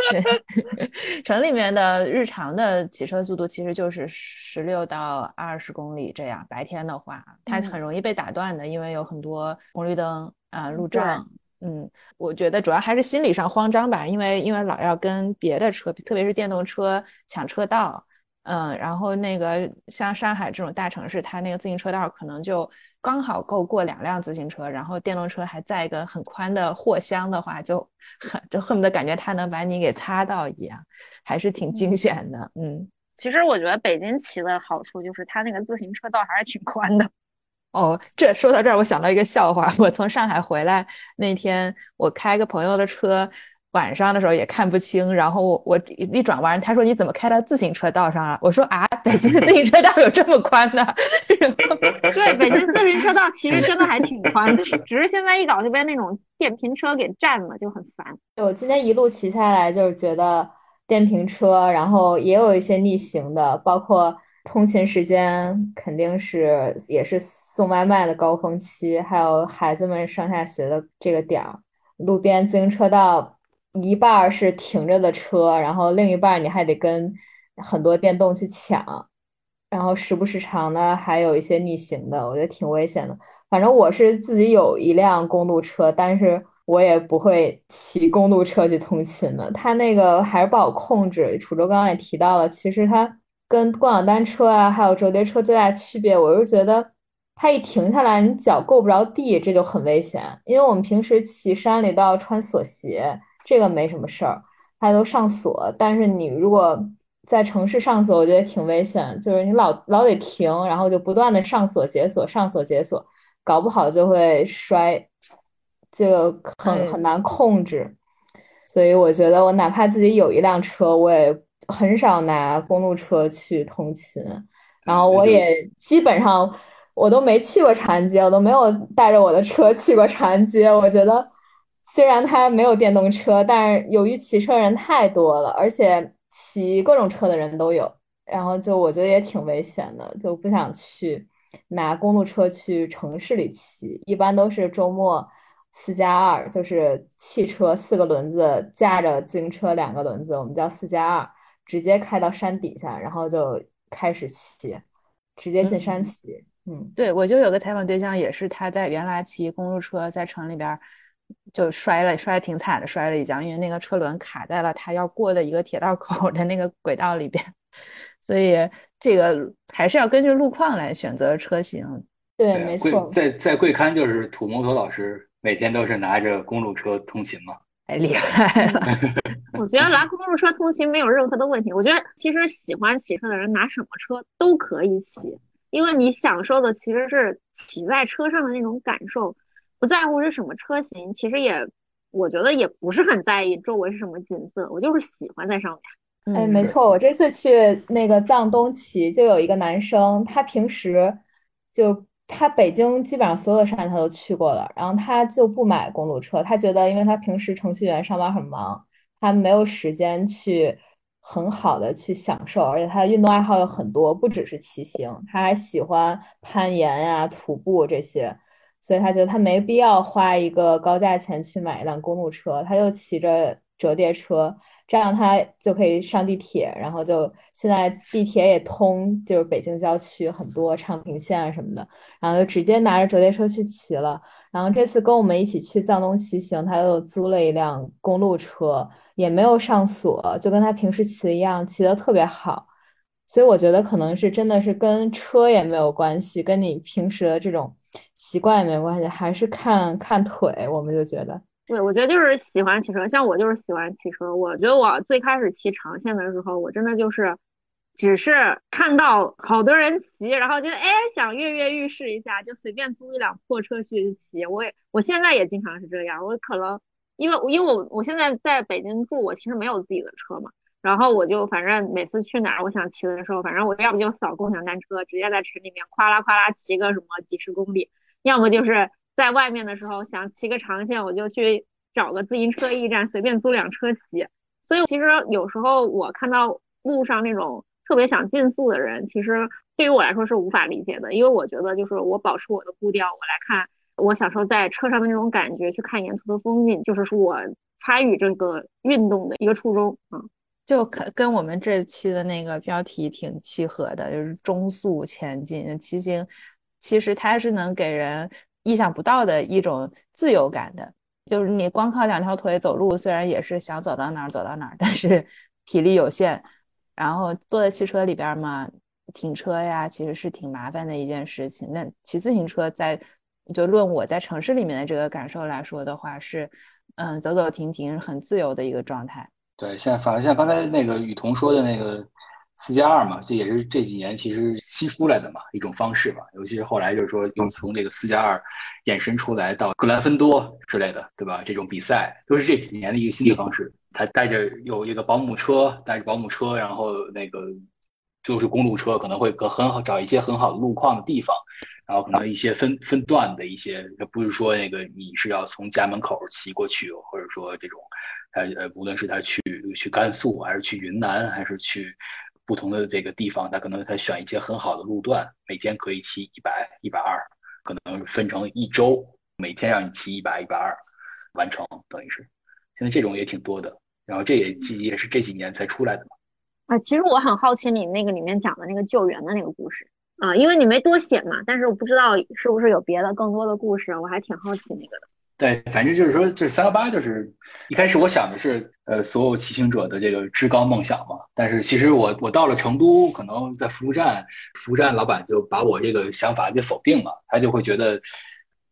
城里面的日常的骑车速度其实就是十六到二十公里这样。白天的话，它很容易被打断的，因为有很多红绿灯啊、路障。嗯，我觉得主要还是心理上慌张吧，因为因为老要跟别的车，特别是电动车抢车道。嗯，然后那个像上海这种大城市，它那个自行车道可能就刚好够过两辆自行车，然后电动车还在一个很宽的货箱的话，就很就恨不得感觉它能把你给擦到一样，还是挺惊险的。嗯，
其实我觉得北京骑的好处就是它那个自行车道还是挺宽的。
哦，这说到这儿，我想到一个笑话。我从上海回来那天，我开个朋友的车，晚上的时候也看不清。然后我我一转弯，他说：“你怎么开到自行车道上了？”我说：“啊，北京的自行车道有这么宽的？”
对，北京自行车道其实真的还挺宽的，只是现在一搞就被那种电瓶车给占了，就很烦。
我今天一路骑下来，就是觉得电瓶车，然后也有一些逆行的，包括。通勤时间肯定是也是送外卖的高峰期，还有孩子们上下学的这个点儿，路边自行车道一半是停着的车，然后另一半你还得跟很多电动去抢，然后时不时常的还有一些逆行的，我觉得挺危险的。反正我是自己有一辆公路车，但是我也不会骑公路车去通勤的，它那个还是不好控制。楚州刚刚也提到了，其实它。跟共享单车啊，还有折叠车最大的区别，我是觉得它一停下来，你脚够不着地，这就很危险。因为我们平时骑山里都要穿锁鞋，这个没什么事儿，它都上锁。但是你如果在城市上锁，我觉得挺危险，就是你老老得停，然后就不断的上锁解锁，上锁解锁，搞不好就会摔，就很很难控制。所以我觉得，我哪怕自己有一辆车，我也。很少拿公路车去通勤，然后我也基本上我都没去过长安街，我都没有带着我的车去过长安街。我觉得虽然它没有电动车，但是由于骑车人太多了，而且骑各种车的人都有，然后就我觉得也挺危险的，就不想去拿公路车去城市里骑。一般都是周末四加二，就是汽车四个轮子架着自行车两个轮子，我们叫四加二。直接开到山底下，然后就开始骑，直接进山骑。嗯，
对，我就有个采访对象，也是他在原来骑公路车，在城里边就摔了，摔的挺惨的，摔了一跤，因为那个车轮卡在了他要过的一个铁道口的那个轨道里边。所以这个还是要根据路况来选择车型。
对，没错。
在在贵刊就是土摩托老师每天都是拿着公路车通勤嘛。
太厉害了！
我觉得蓝公路车通勤没有任何的问题。我觉得其实喜欢骑车的人拿什么车都可以骑，因为你享受的其实是骑在车上的那种感受，不在乎是什么车型。其实也，我觉得也不是很在意周围是什么景色，我就是喜欢在上
面。哎，没错，我这次去那个藏东骑，就有一个男生，他平时就。他北京基本上所有的山他都去过了，然后他就不买公路车，他觉得因为他平时程序员上班很忙，他没有时间去很好的去享受，而且他的运动爱好有很多，不只是骑行，他还喜欢攀岩呀、徒步这些，所以他觉得他没必要花一个高价钱去买一辆公路车，他就骑着折叠车，这样他就可以上地铁，然后就现在地铁也通，就是北京郊区很多昌平线啊什么的，然后就直接拿着折叠车去骑了。然后这次跟我们一起去藏东骑行，他又租了一辆公路车，也没有上锁，就跟他平时骑的一样，骑得特别好。所以我觉得可能是真的是跟车也没有关系，跟你平时的这种习惯也没关系，还是看看腿。我们就觉得，
对，我觉得就是喜欢骑车，像我就是喜欢骑车。我觉得我最开始骑长线的时候，我真的就是只是看到好多人骑，然后觉得哎想跃跃欲试一下，就随便租一辆破车去骑。我也我现在也经常是这样，我可能因为因为我我现在在北京住，我其实没有自己的车嘛。然后我就反正每次去哪儿，我想骑的时候，反正我要不就扫共享单车，直接在城里面夸啦夸啦骑个什么几十公里；要么就是在外面的时候想骑个长线，我就去找个自行车驿站随便租辆车骑。所以其实有时候我看到路上那种特别想竞速的人，其实对于我来说是无法理解的，因为我觉得就是我保持我的步调，我来看我享受在车上的那种感觉，去看沿途的风景，就是是我参与这个运动的一个初衷啊。
就可跟我们这期的那个标题挺契合的，就是中速前进骑行，其实它是能给人意想不到的一种自由感的。就是你光靠两条腿走路，虽然也是想走到哪儿走到哪儿，但是体力有限。然后坐在汽车里边嘛，停车呀，其实是挺麻烦的一件事情。那骑自行车在就论我在城市里面的这个感受来说的话，是嗯走走停停很自由的一个状态。
对，像反而像刚才那个雨桐说的那个四加二嘛，这也是这几年其实新出来的嘛一种方式嘛，尤其是后来就是说又从这个四加二衍生出来到格兰芬多之类的，对吧？这种比赛都是这几年的一个新的方式。他带着有一个保姆车，带着保姆车，然后那个就是公路车，可能会个很好找一些很好的路况的地方，然后可能一些分分段的一些，不是说那个你是要从家门口骑过去，或者说这种。他呃，无论是他去去甘肃，还是去云南，还是去不同的这个地方，他可能他选一些很好的路段，每天可以骑一百、一百二，可能分成一周，每天让你骑一百、一百二，完成，等于是现在这种也挺多的。然后这也也是这几年才出来的嘛。
啊，其实我很好奇你那个里面讲的那个救援的那个故事啊，因为你没多写嘛，但是我不知道是不是有别的更多的故事，我还挺好奇那个的。
对，反正就是说，就是三幺八，就是一开始我想的是，呃，所有骑行者的这个至高梦想嘛。但是其实我我到了成都，可能在服务站，服务站老板就把我这个想法给否定了，他就会觉得，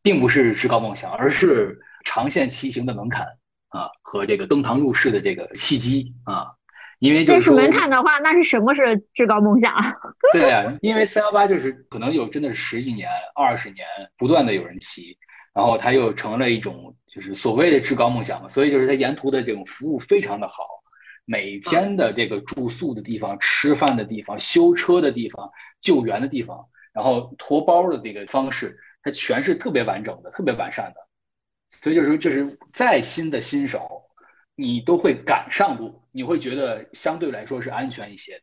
并不是至高梦想，而是长线骑行的门槛啊和这个登堂入室的这个契机啊。因为这
是门槛的话，那是什么是至高梦想啊？
对呀，因为三幺八就是可能有真的十几年、二十年不断的有人骑。然后它又成了一种就是所谓的至高梦想嘛，所以就是它沿途的这种服务非常的好，每天的这个住宿的地方、吃饭的地方、修车的地方、救援的地方，然后驮包的这个方式，它全是特别完整的、特别完善的。所以就是说，就是再新的新手，你都会赶上路，你会觉得相对来说是安全一些。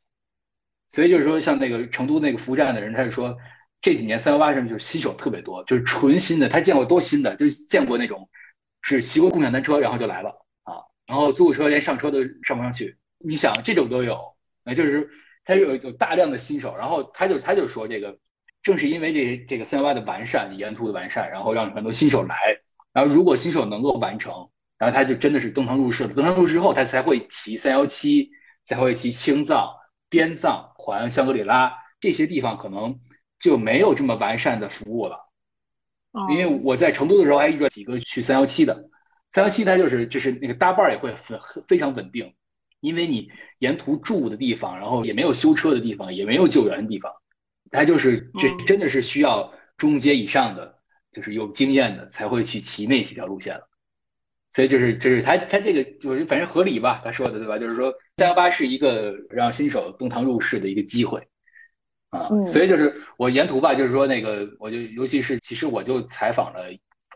所以就是说，像那个成都那个服务站的人，他就说。这几年三幺八上面就是新手特别多，就是纯新的，他见过多新的，就见过那种是骑过共享单车然后就来了啊，然后租个车连上车都上不上去。你想这种都有，那就是他有有大量的新手，然后他就他就说这个正是因为这这个三幺八的完善，沿途的完善，然后让很多新手来，然后如果新手能够完成，然后他就真的是登堂入室了。登堂入室之后，他才会骑三幺七，才会骑青藏、滇藏环香格里拉这些地方可能。就没有这么完善的服务了，因为我在成都的时候还遇到几个去三幺七的，三幺七它就是就是那个搭伴也会很非常稳定，因为你沿途住的地方，然后也没有修车的地方，也没有救援的地方，它就是这真的是需要中阶以上的，就是有经验的才会去骑那几条路线了，所以就是就是他他这个就是反正合理吧，他说的对吧？就是说三幺八是一个让新手登堂入室的一个机会。啊，所以就是我沿途吧，就是说那个，我就尤其是其实我就采访了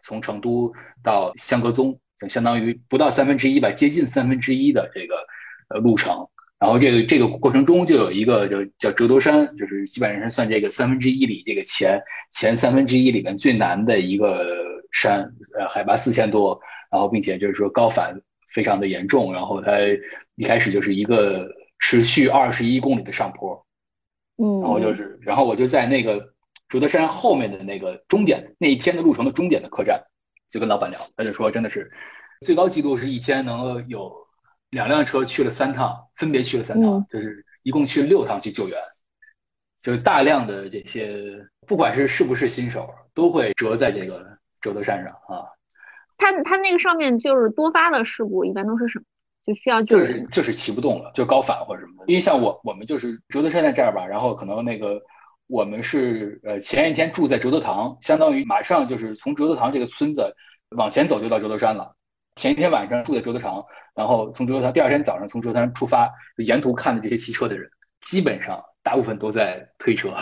从成都到香格宗，就相当于不到三分之一吧，接近三分之一的这个呃路程。然后这个这个过程中就有一个就叫折多山，就是基本上算这个三分之一里这个前前三分之一里面最难的一个山，呃，海拔四千多，然后并且就是说高反非常的严重，然后它一开始就是一个持续二十一公里的上坡，
嗯，
然后就是，然后我就在那个折德山后面的那个终点那一天的路程的终点的客栈，就跟老板聊，他就说真的是最高记录是一天能够有两辆车去了三趟，分别去了三趟，
嗯
就是一共去了六趟去救援，就是大量的这些，不管是是不是新手，都会折在这个折德山上啊。
它它那个上面就是多发的事故，一般都是什么？就需要
就是就是骑不动了，就高反或者什么的。因为像我我们就是折德山在这儿吧，然后可能那个我们是呃前一天住在折德堂，相当于马上就是从折德堂这个村子往前走就到折德山了。前一天晚上住在折德堂，然后从折德堂第二天早上从折德山出发，就沿途看的这些骑车的人，基本上大部分都在推车，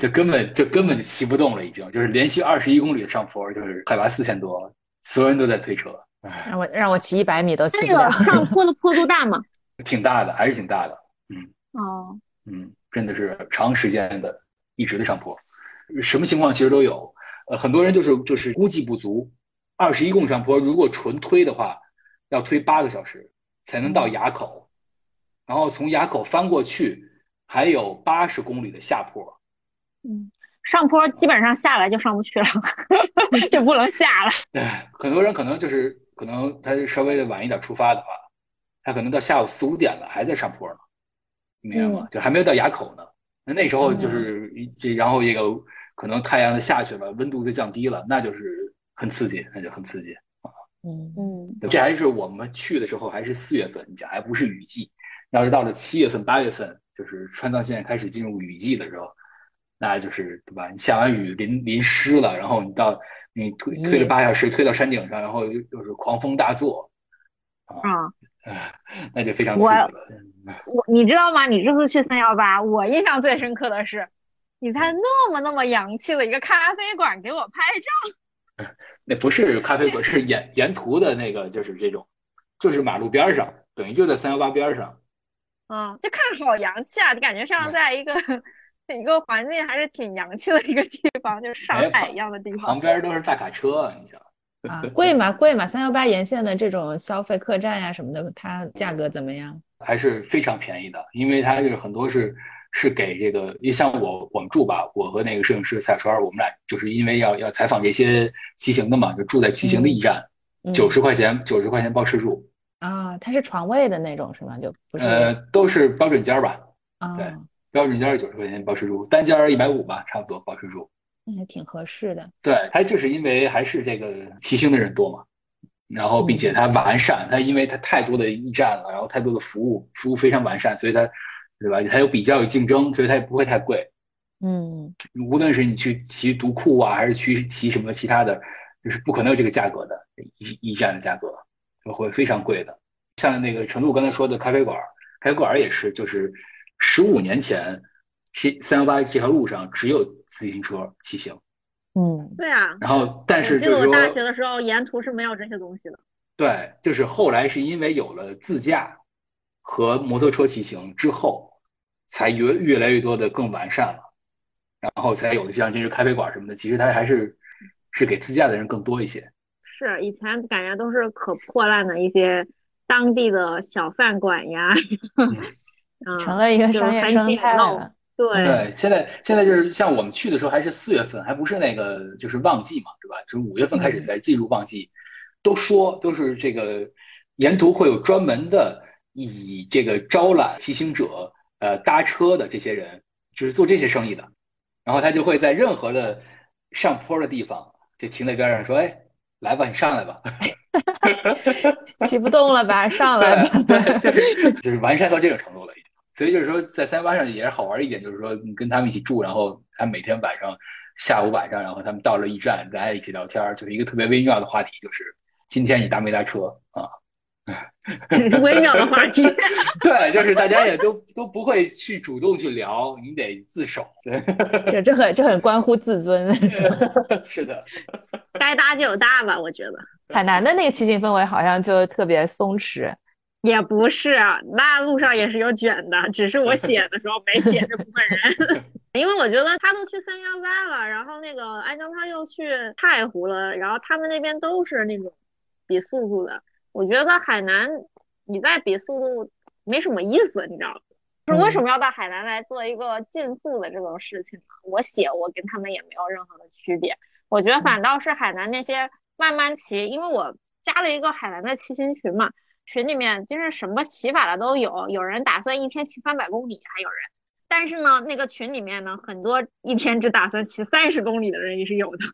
就根本就根本骑不动了，已经就是连续二十一公里的上坡，就是海拔四千多，所有人都在推车，唉
让我让我骑一百米都骑
那个
不了。
上 坡的坡度大吗？
挺大的，还是挺大的。
嗯哦，
嗯，真的是长时间的一直的上坡，什么情况其实都有。呃，很多人就是就是估计不足，二十一公里上坡，如果纯推的话，要推八个小时才能到垭口，然后从垭口翻过去，还有八十公里的下坡。
嗯，上坡基本上下来就上不去了，就不能下了。
对，很多人可能就是可能他稍微的晚一点出发的话，他可能到下午四五点了还在上坡呢，明白吗？就还没有到垭口呢。那那时候就是这，然后一个可能太阳下去了，温度就降低了，那就是很刺激，那就很刺激。
嗯
嗯，
这还是我们去的时候还是四月份，你讲还不是雨季。要是到了七月份、八月份，就是川藏线开始进入雨季的时候，那就是对吧？你下完雨淋淋湿了，然后你到你推推了八小时推到山顶上，然后又又是狂风大作，
啊，
哎，那就非常刺激了。
我你知道吗？你这次去三幺八，我印象最深刻的是，你在那么那么洋气的一个咖啡馆给我拍照。
那不是咖啡馆，是沿沿途的那个，就是这种，就是马路边上，等于就在三幺八边儿上。
嗯，就看着好洋气啊，就感觉像在一个一个环境还是挺洋气的一个地方，就是上
哎
海一样的地方。
旁边都是大卡车，你想。
啊，贵吗？贵吗？三幺八沿线的这种消费客栈呀什么的，它价格怎么样？
还是非常便宜的，因为它就是很多是是给这个，你像我我们住吧，我和那个摄影师蔡小川，我们俩就是因为要要采访这些骑行的嘛，就住在骑行的驿站，
嗯
九十块钱九十块钱包吃住，
啊，它是床位的那种是吗？就不是
呃，都是标准间吧，
啊，
对标准间是九十块钱包吃住，单间儿一百五吧，差不多包吃住。
那还挺合适的。
对，它就是因为还是这个骑行的人多嘛，然后并且它完善，它因为它太多的驿站了，然后太多的服务，服务非常完善，所以它，对吧？它有比较有竞争，所以它也不会太贵。
嗯
无论是你去骑独库啊，还是去骑什么其他的，就是不可能有这个价格的驿驿站的价格，会非常贵的。像那个程度刚才说的咖啡馆，咖啡馆也是，就是十五年前，这三幺八这条路上只有自行车骑行，
嗯
对啊，
然后但是就是说，
得我大学的时候沿途是没有这些东西的。
对，就是后来是因为有了自驾和摩托车骑行之后，才越越来越多的更完善了，然后才有的像这些咖啡馆什么的，其实它还是是给自驾的人更多一些。
是以前感觉都是可破烂的一些当地的小饭馆呀，嗯，
成了一个商业生态了。
对，
对，现在现在就是像我们去的时候还是四月份，还不是那个就是旺季嘛，对吧？就是五月份开始才进入旺季，都说都是这个沿途会有专门的以这个招揽骑行者呃搭车的这些人，就是做这些生意的，然后他就会在任何的上坡的地方就停在边上说，哎，来吧，你上来吧。
骑不动了吧？上来吧。
对就是就是完善到这种程度了已经。所以就是说，在三八上也是好玩一点，就是说你跟他们一起住，然后他每天晚上、下午晚上，然后他们到了驿站，大家一起聊天，就是一个特别微妙的话题，就是今天你搭没搭车啊？
微妙的话题。
对，就是大家也都都不会去主动去聊，你得自首。对，
这这很这很关乎自尊。
是的，
该搭就搭吧，我觉得
海南的那个骑行氛围好像就特别松弛。
也不是，啊那路上也是有卷的，只是我写的时候没写这部分人，因为我觉得他都去三幺八了，然后那个安江他又去太湖了，然后他们那边都是那种比速度的，我觉得海南你再比速度没什么意思，你知道吗？就是为什么要到海南来做一个竞速的这种事情呢？我写我跟他们也没有任何的区别，我觉得反倒是海南那些慢慢骑，因为我加了一个海南的骑行群嘛，群里面就是什么骑法的都有，有人打算一天骑三百公里，还有人，但是呢，那个群里面呢，很多一天只打算骑三十公里的人也是有的。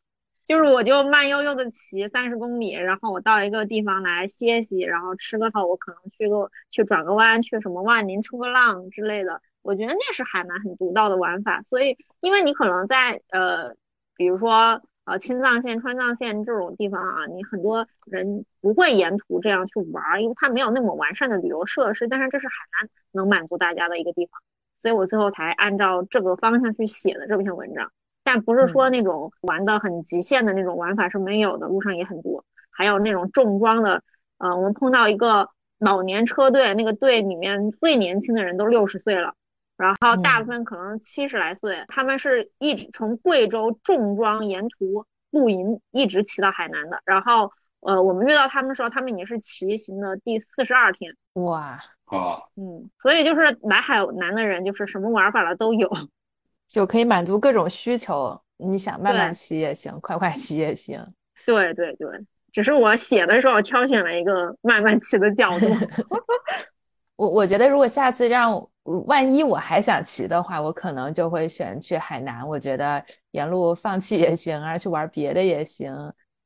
就是我就慢悠悠的骑三十公里，然后我到一个地方来歇息，然后吃个饭，我可能去个去转个弯，去什么万宁冲个浪之类的。我觉得那是海南很独到的玩法。所以，因为你可能在呃，比如说呃青藏线、川藏线这种地方啊，你很多人不会沿途这样去玩，因为它没有那么完善的旅游设施。但是这是海南能满足大家的一个地方，所以我最后才按照这个方向去写的这篇文章。但不是说那种玩的很极限的那种玩法是没有的，路上也很多，还有那种重装的，呃，我们碰到一个老年车队，那个队里面最年轻的人都六十岁了，然后大部分可能七十来岁，他们是一直从贵州重装沿途露营，一直骑到海南的。然后，呃，我们遇到他们的时候，他们已经是骑行的第四十二天。
哇，
啊，
嗯，所以就是来海南的人，就是什么玩法的都有。
就可以满足各种需求。你想慢慢骑也行，快快骑也行。
对对对，只是我写的时候挑选了一个慢慢骑的角度。
我我觉得，如果下次让万一我还想骑的话，我可能就会选去海南。我觉得沿路放弃也行，而，去玩别的也行，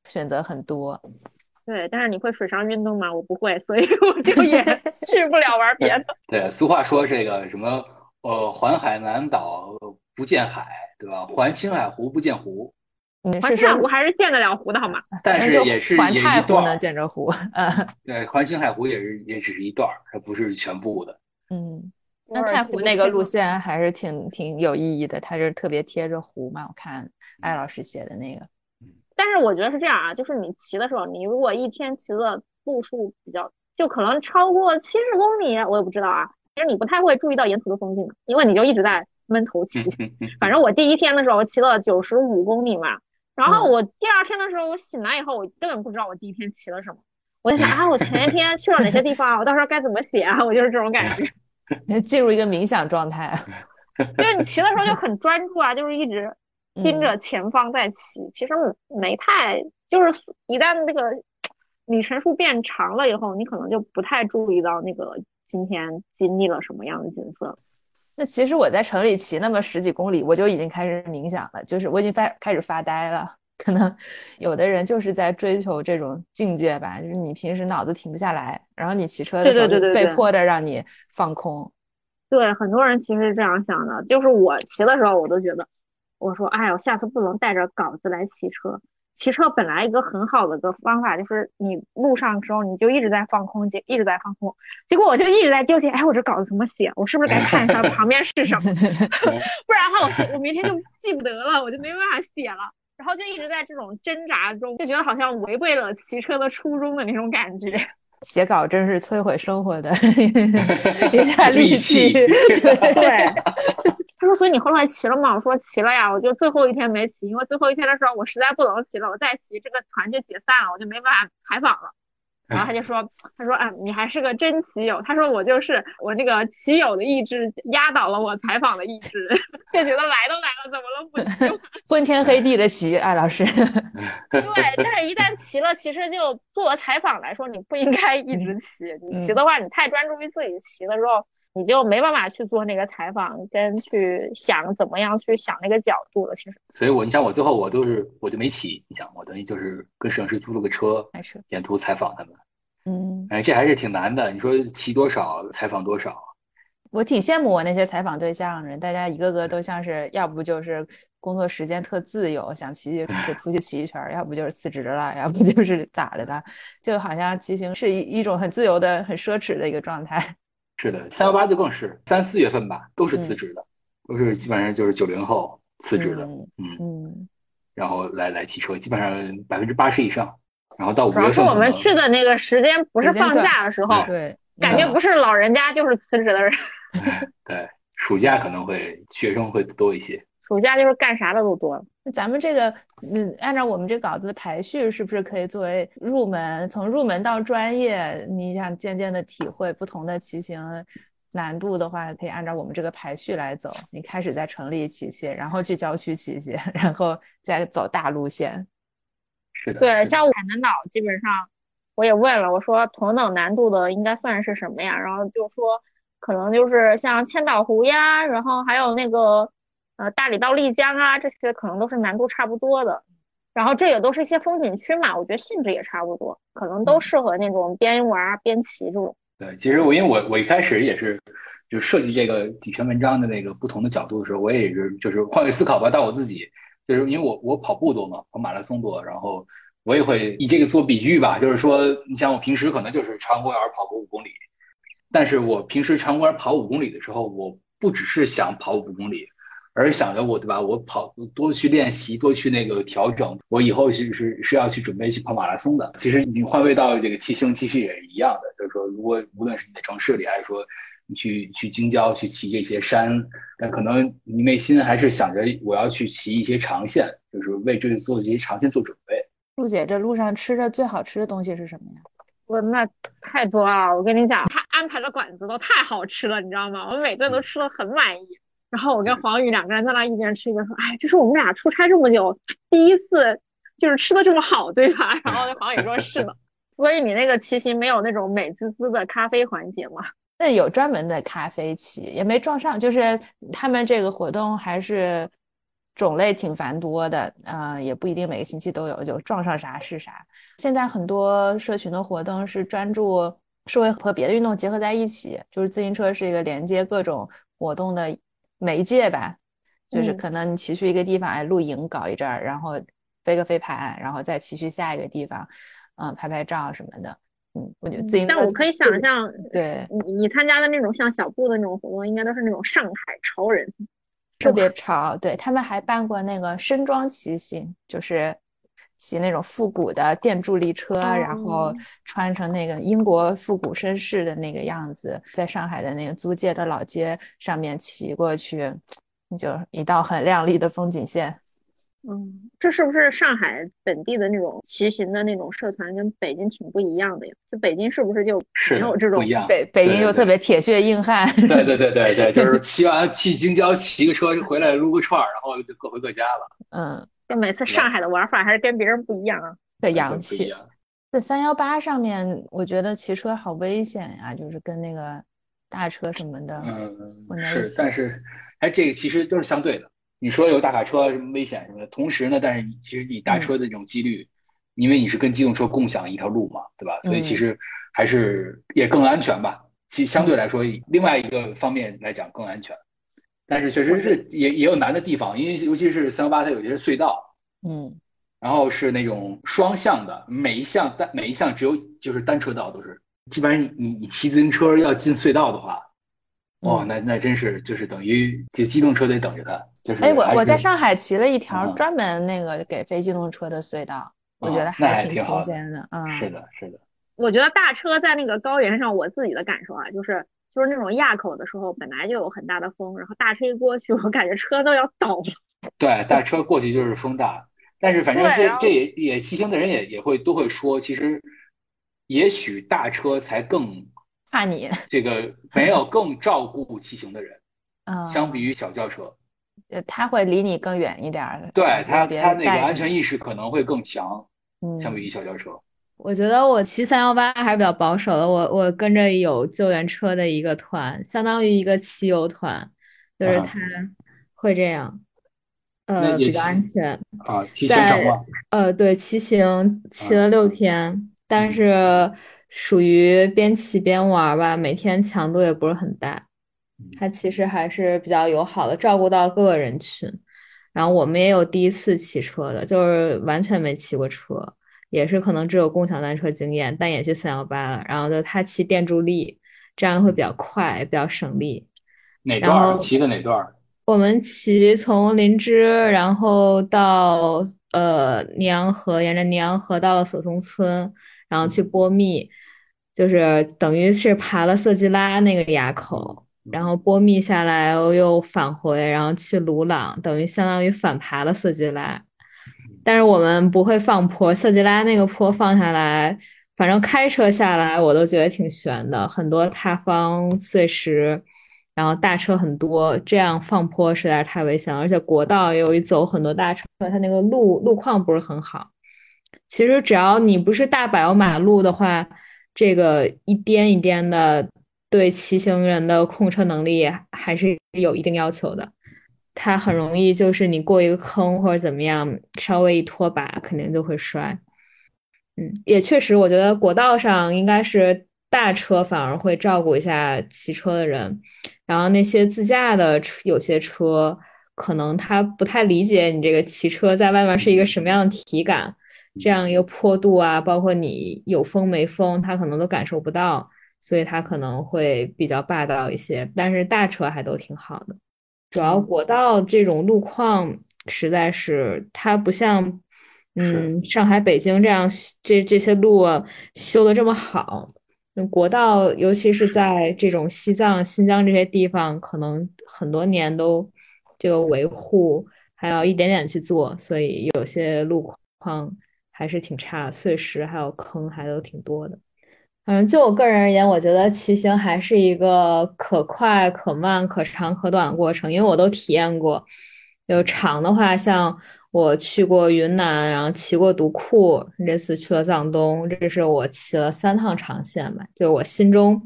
选择很多。
对，但是你会水上运动吗？我不会，所以我就也 去不了玩别的。
对，俗话说这个什么，呃，环海南岛。不见海，对吧？环青海湖不见湖，
环青海湖还是见得了湖的好吗？
但是也是
环太
湖
能见着湖，嗯，
对，环青海湖也是也只是一段，它不是全部的。
嗯，那太湖那个路线还是挺挺有意义的，它是特别贴着湖嘛。我看艾老师写的那个，
但是我觉得是这样啊，就是你骑的时候，你如果一天骑的路数比较，就可能超过七十公里，我也不知道啊。其实你不太会注意到沿途的风景，因为你就一直在。闷头骑，反正我第一天的时候骑了九十五公里嘛，然后我第二天的时候我醒来以后，我根本不知道我第一天骑了什么，我在想啊，我前一天去了哪些地方，我到时候该怎么写啊？我就是这种感觉，
进入一个冥想状态。
因为你骑的时候就很专注啊，就是一直盯着前方在骑，其实没太，就是一旦那个里程数变长了以后，你可能就不太注意到那个今天经历了什么样的景色。
那其实我在城里骑那么十几公里，我就已经开始冥想了，就是我已经发开始发呆了。可能有的人就是在追求这种境界吧，就是你平时脑子停不下来，然后你骑车的时候就被迫的让你放空。
对，很多人其实是这样想的，就是我骑的时候，我都觉得，我说，哎，我下次不能带着稿子来骑车。骑车本来一个很好的个方法就是你路上的时候你就一直在放空，结一直在放空。结果我就一直在纠结，哎，我这稿子怎么写？我是不是该看一下旁边是什么？不然的话，我写我明天就记不得了，我就没办法写了。然后就一直在这种挣扎中，就觉得好像违背了骑车的初衷的那种感觉。
写稿真是摧毁生活的 一大利器。对。
他说：“所以你后来骑了吗？”我说：“骑了呀，我就最后一天没骑，因为最后一天的时候我实在不能骑了，我再骑这个团就解散了，我就没办法采访了。”然后他就说：“他说啊，你还是个真骑友。”他说：“我就是我那个骑友的意志压倒了我采访的意志，就觉得来都来了，怎么了不 骑？
昏天黑地的骑，艾老师。
对，但是一旦骑了，其实就作为采访来说，你不应该一直骑。你骑的话，你太专注于自己骑的时候。”你就没办法去做那个采访，跟去想怎么样去想那个角度了。其实，
所以我你像我最后我都是我就没骑，你想我等于就是跟摄影师租了个车，沿途采访他们。
嗯，
哎，这还是挺难的。你说骑多少，采访多少？
我挺羡慕我那些采访对象的，大家一个个都像是要不就是工作时间特自由，想骑就出去骑一圈；要不就是辞职了，要不就是咋的了，就好像骑行是一一种很自由的、很奢侈的一个状态。
是的，三幺八就更是三四月份吧，都是辞职的，都是基本上就是九零后辞职的，嗯
嗯，
然后来来骑车，基本上百分之八十以上，然后到五月份。
主要是我们去的那个时间不是放假的时候，
对，
感觉不是老人家就是辞职的人。
对，暑假可能会学生会多一些。
暑假就是干啥的都多
咱们这个，嗯，按照我们这稿子的排序，是不是可以作为入门？从入门到专业，你想渐渐的体会不同的骑行难度的话，可以按照我们这个排序来走。你开始在城里骑行，然后去郊区骑行，然后再走大路线。
是的，
对，像我海南岛基本上，我也问了，我说同等难度的应该算是什么呀？然后就说可能就是像千岛湖呀，然后还有那个呃大理到丽江啊，这些可能都是难度差不多的。然后这也都是一些风景区嘛，我觉得性质也差不多，可能都适合那种边玩边骑这种。
对，其实我因为我我一开始也是就设计这个几篇文章的那个不同的角度的时候，我也是就是换位思考吧，到我自己。就是因为我我跑步多嘛，跑马拉松多，然后我也会以这个做比喻吧。就是说，你像我平时可能就是朝阳公园跑个五公里，但是我平时朝阳公园跑五公里的时候，我不只是想跑五公里，而是想着我对吧？我跑多去练习，多去那个调整，我以后是是是要去准备去跑马拉松的。其实你换位到这个骑行，其实也是一样的。就是说，如果无论是你在城市里，还是说。你去去京郊去骑这些山，但可能你内心还是想着我要去骑一些长线，就是为这做这些长线做准备。
陆姐，这路上吃的最好吃的东西是什么呀？
我那太多了，我跟你讲，他安排的馆子都太好吃了，你知道吗？我们每顿都吃的很满意。然后我跟黄宇两个人在那一边吃一边说：“哎，这是我们俩出差这么久第一次，就是吃的这么好，对吧？” 然后黄宇说：“是的。”所以你那个骑行没有那种美滋滋的咖啡环节吗？
那有专门的咖啡骑，也没撞上，就是他们这个活动还是种类挺繁多的，嗯，也不一定每个星期都有，就撞上啥是啥。现在很多社群的活动是专注社会和别的运动结合在一起，就是自行车是一个连接各种活动的媒介吧，就是可能你骑去一个地方，哎，露营搞一阵儿，然后飞个飞盘，然后再骑去下一个地方，嗯，拍拍照什么的。嗯，我觉得自行车，
但我可以想象，
对
你你参加的那种像小布的那种活动，应该都是那种上海潮人，
特别潮。对他们还办过那个身装骑行，就是骑那种复古的电助力车，然后穿成那个英国复古绅士的那个样子，在上海的那个租界的老街上面骑过去，就一道很亮丽的风景线。
嗯，这是不是上海本地的那种骑行的那种社团，跟北京挺不一样的呀？就北京是不是就没有这种？
不一样。
北北京又特别铁血硬汉。
对对对对对，就是 骑完去京郊骑个车回来撸个串儿，然后就各回各家了。
嗯，
就每次上海的玩法还是跟别人不一样啊，
特洋气。在三幺八上面，我觉得骑车好危险呀，就是跟那个大车什么的。
嗯，是，但是哎，这个其实都是相对的。你说有大卡车什么危险什么的，同时呢，但是你其实你大车的这种几率，因为你是跟机动车共享一条路嘛，对吧？所以其实还是也更安全吧。其实相对来说，另外一个方面来讲更安全，但是确实是也也有难的地方，因为尤其是三幺八它有些隧道，
嗯，
然后是那种双向的，每一项单每一项只有就是单车道都是，基本上你你你骑自行车要进隧道的话。哦，那那真是就是等于就机动车得等着它，就是
哎，我我在上海骑了一条专门那个给非机动车的隧道，我觉得还挺新鲜的啊。
是的，是的。
我觉得大车在那个高原上，我自己的感受啊，就是就是那种垭口的时候本来就有很大的风，然后大车一过去，我感觉车都要倒了。
对，大车过去就是风大，但是反正这这也也骑行的人也也会都会说，其实也许大车才更。
怕你
这个 没有更照顾骑行的人，
嗯，
相比于小轿车，
呃，他会离你更远一点的，
对他他那个安全意识可能会更强，
嗯，
相比于小轿车。
我觉得我骑三幺八还是比较保守的，我我跟着有救援车的一个团，相当于一个骑游团，就是他会这样，呃，比较安全
啊。骑行长吗？
呃，对，骑行骑了六天，但是。属于边骑边玩吧，每天强度也不是很大，他其实还是比较友好的，照顾到各个人群。然后我们也有第一次骑车的，就是完全没骑过车，也是可能只有共享单车经验，但也去三幺八了。然后就他骑电助力，这样会比较快，比较省力。
哪段骑的哪段？
我们骑从林芝，然后到呃尼洋河，沿着尼洋河到了索松村。然后去波密，就是等于是爬了色季拉那个垭口，然后波密下来又返回，然后去鲁朗，等于相当于反爬了色季拉。但是我们不会放坡，色吉拉那个坡放下来，反正开车下来我都觉得挺悬的，很多塌方碎石，然后大车很多，这样放坡实在是太危险了。而且国道有一走很多大车，它那个路路况不是很好。其实只要你不是大柏油马路的话，这个一颠一颠的。对骑行人的控车能力还是有一定要求的，它很容易就是你过一个坑或者怎么样，稍微一拖把肯定就会摔。嗯，也确实，我觉得国道上应该是大车反而会照顾一下骑车的人，然后那些自驾的有些车可能他不太理解你这个骑车在外面是一个什么样的体感，这样一个坡度啊，包括你有风没风，他可能都感受不到。所以它可能会比较霸道一些，但是大车还都挺好的。主要国道这种路况实在是，它不像，嗯，上海、北京这样这这些路修的这么好。国道尤其是在这种西藏、新疆这些地方，可能很多年都这个维护还要一点点去做，所以有些路况还是挺差，碎石还有坑还都挺多的。嗯，就我个人而言，我觉得骑行还是一个可快可慢、可长可短的过程，因为我都体验过。有长的话，像我去过云南，然后骑过独库，这次去了藏东，这是我骑了三趟长线吧，就我心中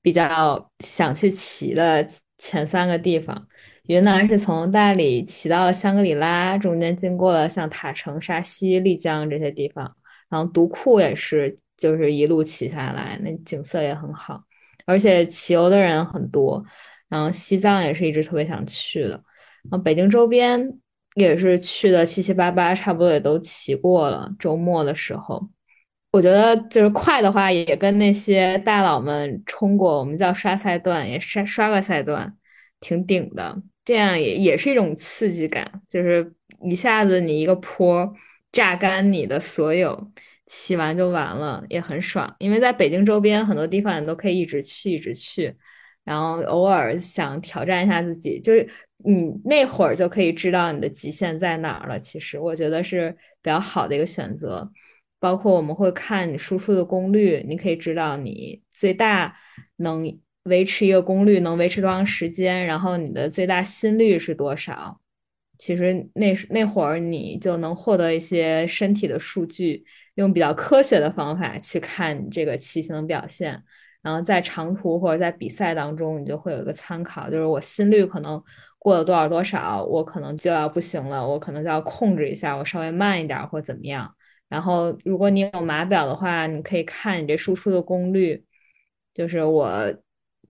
比较想去骑的前三个地方。云南是从大理骑到了香格里拉，中间经过了像塔城、沙溪、丽江这些地方，然后独库也是。就是一路骑下来，那景色也很好，而且骑游的人很多。然后西藏也是一直特别想去的，然后北京周边也是去的七七八八，差不多也都骑过了。周末的时候，我觉得就是快的话，也跟那些大佬们冲过，我们叫刷赛段，也刷刷个赛段，挺顶的。这样也也是一种刺激感，就是一下子你一个坡榨干你的所有。骑完就完了，也很爽。因为在北京周边很多地方你都可以一直去，一直去。然后偶尔想挑战一下自己，就是你那会儿就可以知道你的极限在哪儿了。其实我觉得是比较好的一个选择。包括我们会看你输出的功率，你可以知道你最大能维持一个功率能维持多长时间，然后你的最大心率是多少。其实那那会儿你就能获得一些身体的数据。用比较科学的方法去看这个骑行表现，然后在长途或者在比赛当中，你就会有一个参考，就是我心率可能过了多少多少，我可能就要不行了，我可能就要控制一下，我稍微慢一点或怎么样。然后如果你有码表的话，你可以看你这输出的功率，就是我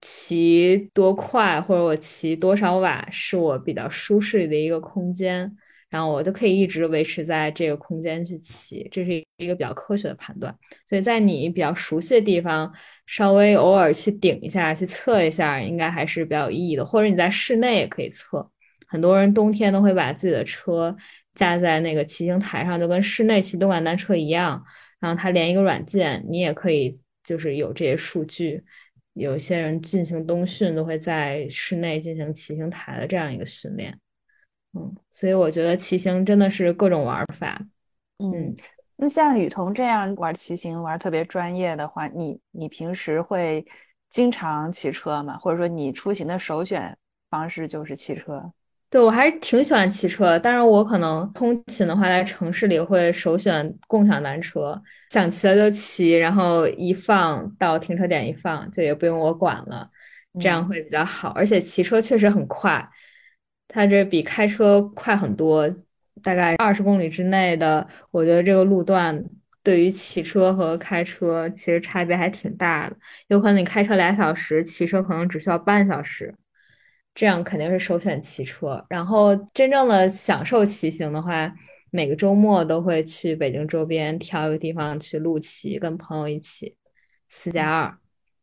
骑多快或者我骑多少瓦是我比较舒适的一个空间。然后我就可以一直维持在这个空间去骑，这是一个比较科学的判断。所以在你比较熟悉的地方，稍微偶尔去顶一下、去测一下，应该还是比较有意义的。或者你在室内也可以测，很多人冬天都会把自己的车架在那个骑行台上，就跟室内骑动感单车一样。然后它连一个软件，你也可以就是有这些数据。有些人进行冬训都会在室内进行骑行台的这样一个训练。嗯，所以我觉得骑行真的是各种玩法。
嗯，那像雨桐这样玩骑行玩特别专业的话，你你平时会经常骑车吗？或者说你出行的首选方式就是骑车？
对我还是挺喜欢骑车，但是我可能通勤的话，在城市里会首选共享单车，想骑了就骑，然后一放到停车点一放，就也不用我管了，这样会比较好。而且骑车确实很快。它这比开车快很多，大概二十公里之内的，我觉得这个路段对于骑车和开车其实差别还挺大的。有可能你开车俩小时，骑车可能只需要半小时，这样肯定是首选骑车。然后真正的享受骑行的话，每个周末都会去北京周边挑一个地方去路骑，跟朋友一起四加二，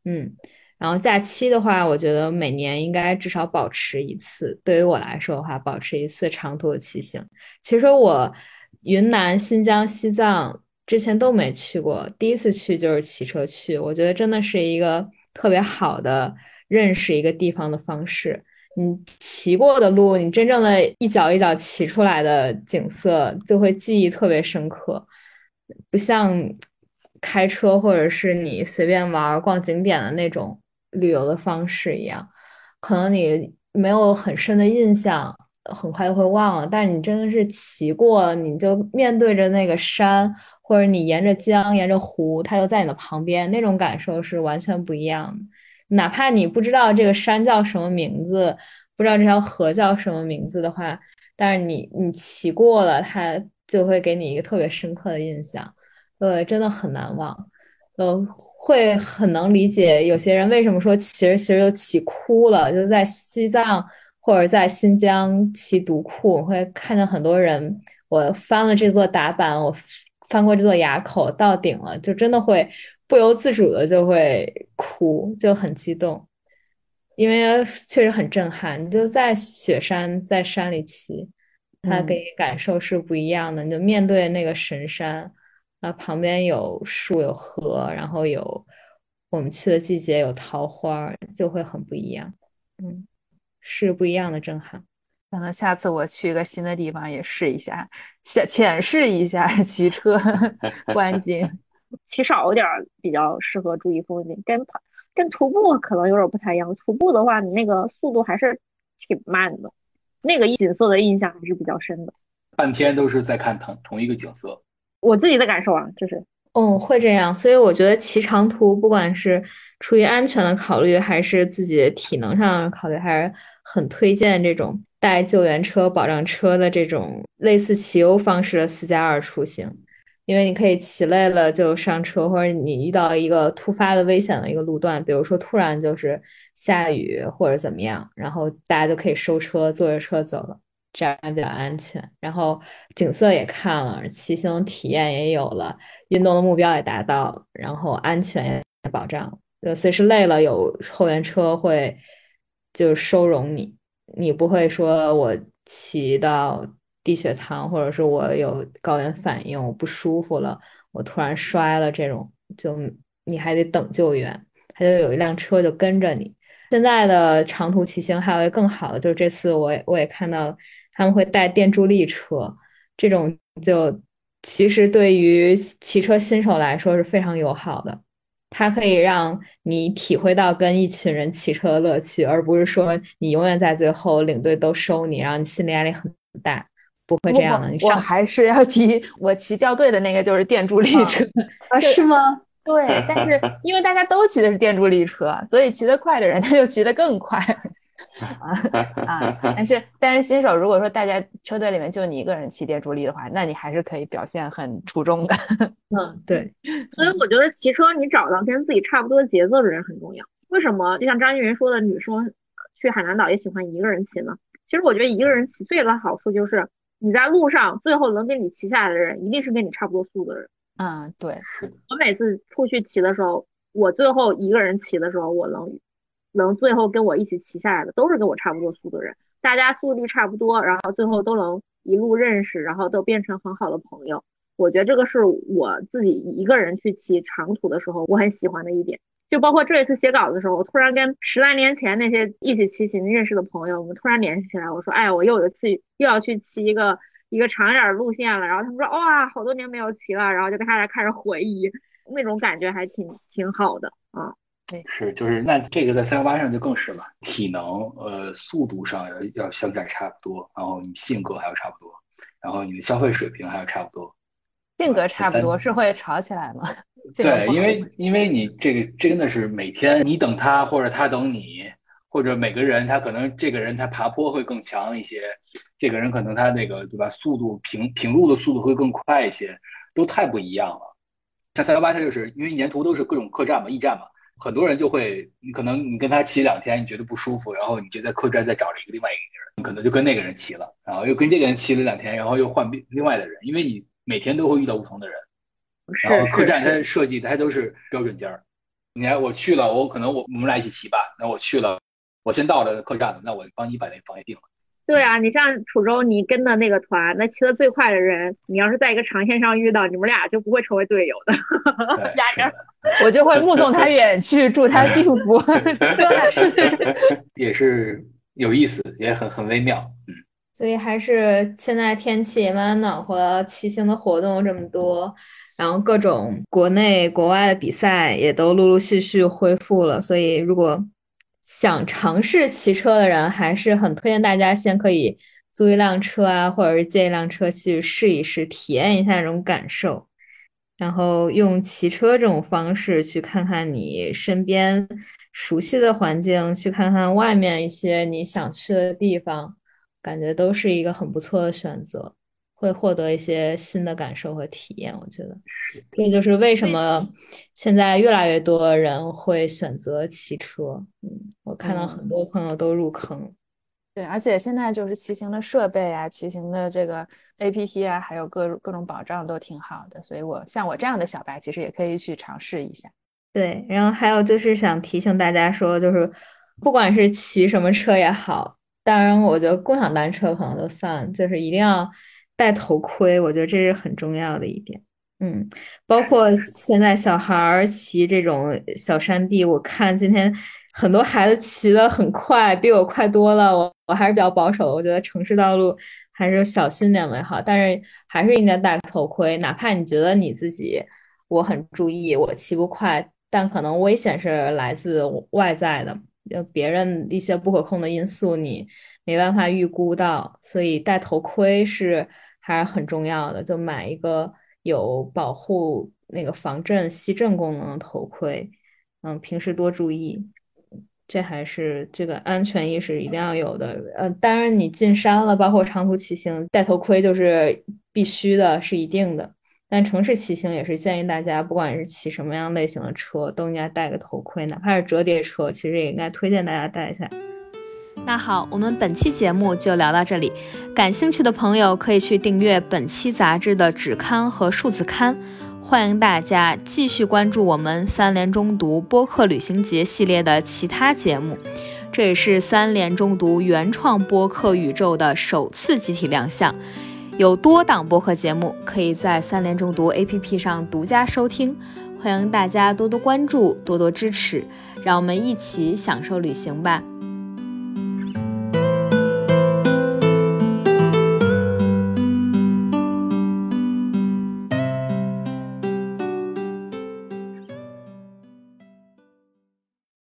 嗯。然后假期的话，我觉得每年应该至少保持一次。对于我来说的话，保持一次长途的骑行。其实我云南、新疆、西藏之前都没去过，第一次去就是骑车去。我觉得真的是一个特别好的认识一个地方的方式。你骑过的路，你真正的一脚一脚骑出来的景色，就会记忆特别深刻，不像开车或者是你随便玩逛景点的那种旅游的方式一样，可能你没有很深的印象，很快就会忘了。但是你真的是骑过，你就面对着那个山，或者你沿着江、沿着湖，它就在你的旁边，那种感受是完全不一样的。哪怕你不知道这个山叫什么名字，不知道这条河叫什么名字的话，但是你你骑过了，它就会给你一个特别深刻的印象，对，真的很难忘，呃，会很能理解有些人为什么说骑着骑着就骑哭了，就在西藏或者在新疆骑独库，会看见很多人，我翻了这座达坂，我翻过这座垭口到顶了，就真的会。不由自主的就会哭，就很激动，因为确实很震撼。你就在雪山，在山里骑，它给你感受是不一样的。你就面对那个神山，啊，旁边有树有河，然后有我们去的季节有桃花，就会很不一样。嗯，是不一样的震撼。
可能下次我去一个新的地方也试一下，浅浅试一下骑车 观景。
骑少一点比较适合注意风景，跟跑跟徒步可能有点不太一样。徒步的话，你那个速度还是挺慢的，那个景色的印象还是比较深的。
半天都是在看同同一个景色，
我自己的感受啊，就是，
嗯，会这样。所以我觉得骑长途，不管是出于安全的考虑，还是自己体能上的考虑，还是很推荐这种带救援车、保障车的这种类似骑游方式的四加二出行。因为你可以骑累了就上车，或者你遇到一个突发的危险的一个路段，比如说突然就是下雨或者怎么样，然后大家就可以收车，坐着车走了，这样比较安全。然后景色也看了，骑行体验也有了，运动的目标也达到了，然后安全也保障。就随时累了，有后援车会就收容你，你不会说我骑到。低血糖，或者是我有高原反应，我不舒服了，我突然摔了，这种就你还得等救援，他就有一辆车就跟着你。现在的长途骑行还有一个更好的，就是这次我我也看到他们会带电助力车，这种就其实对于骑车新手来说是非常友好的，它可以让你体会到跟一群人骑车的乐趣，而不是说你永远在最后，领队都收你，然后你心理压力很大。不会这样的，
我还是要提我骑掉队的那个就是电助力车
啊？是吗？
对，但是因为大家都骑的是电助力车，所以骑得快的人他就骑得更快啊 啊！但是但是新手如果说大家车队里面就你一个人骑电助力的话，那你还是可以表现很出众的。
嗯，对。
所以我觉得骑车你找到跟自己差不多节奏的人很重要。为什么？就像张一云说的，女生去海南岛也喜欢一个人骑呢？其实我觉得一个人骑最大的好处就是。你在路上最后能跟你骑下来的人，一定是跟你差不多速度的人。
嗯，对。
我每次出去骑的时候，我最后一个人骑的时候，我能能最后跟我一起骑下来的，都是跟我差不多速度的人。大家速率差不多，然后最后都能一路认识，然后都变成很好的朋友。我觉得这个是我自己一个人去骑长途的时候，我很喜欢的一点。就包括这一次写稿子的时候，我突然跟十来年前那些一起骑行认识的朋友，我们突然联系起来。我说：“哎，我又有一次又要去骑一个一个长一点的路线了。”然后他们说：“哇，好多年没有骑了。”然后就跟大家开始回忆，那种感觉还挺挺好的啊。
对，
是就是那这个在三幺八上就更是了，体能呃速度上要要相差差不多，然后你性格还要差不多，然后你的消费水平还要差不多。
性格差不多是会吵起来吗？
对，因为因为你这个真的是每天你等他，或者他等你，或者每个人他可能这个人他爬坡会更强一些，这个人可能他那个对吧，速度平平路的速度会更快一些，都太不一样了。像三幺八，它就是因为沿途都是各种客栈嘛、驿站嘛，很多人就会，你可能你跟他骑两天，你觉得不舒服，然后你就在客栈再找了一个另外一个人，你可能就跟那个人骑了，然后又跟这个人骑了两天，然后又换另另外的人，因为你每天都会遇到不同的人。然后客栈它设计它都是标准间儿，你看我去了，我可能我我们俩一起骑吧，那我去了，我先到了客栈了，那我帮你把那房也定了，
对啊，你像楚州，你跟的那个团，那骑得最快的人，你要是在一个长线上遇到，你们俩就不会成为队友的。压根儿，
我就会目送他远去，祝他幸福。
对，也是有意思，也很很微妙。嗯，
所以还是现在天气也蛮暖和，骑行的活动这么多，然后各种国内国外的比赛也都陆陆续续恢复了，所以如果。想尝试骑车的人，还是很推荐大家先可以租一辆车啊，或者是借一辆车去试一试，体验一下这种感受，然后用骑车这种方式去看看你身边熟悉的环境，去看看外面一些你想去的地方，感觉都是一个很不错的选择。会获得一些新的感受和体验，我觉得这就是为什么现在越来越多人会选择骑车。嗯，我看到很多朋友都入坑。
对，而且现在就是骑行的设备啊，骑行的这个 APP 啊，还有各各种保障都挺好的，所以我像我这样的小白，其实也可以去尝试一下。
对，然后还有就是想提醒大家说，就是不管是骑什么车也好，当然我觉得共享单车可能就算，就是一定要。戴头盔，我觉得这是很重要的一点。嗯，包 括现在小孩儿骑这种小山地，我看今天很多孩子骑的很快，比我快多了。我我还是比较保守的，我觉得城市道路还是小心点为好。但是还是应该戴头盔，哪怕你觉得你自己我很注意，我骑不快，但可能危险是来自外在的，就别人一些不可控的因素，你没办法预估到，所以戴头盔是。还是很重要的，就买一个有保护那个防震、吸震功能的头盔。嗯，平时多注意，这还是这个安全意识一定要有的。呃，当然你进山了，包括长途骑行，戴头盔就是必须的，是一定的。但城市骑行也是建议大家，不管是骑什么样类型的车，都应该戴个头盔，哪怕是折叠车，其实也应该推荐大家戴一下。那好，我们本期节目就聊到这里。感兴趣的朋友可以去订阅本期杂志的纸刊和数字刊。欢迎大家继续关注我们三联中读播客旅行节系列的其他节目。这也是三联中读原创播客宇宙的首次集体亮相，有多档播客节目可以在三联中读 APP 上独家收听。欢迎大家多多关注，多多支持，让我们一起享受旅行吧。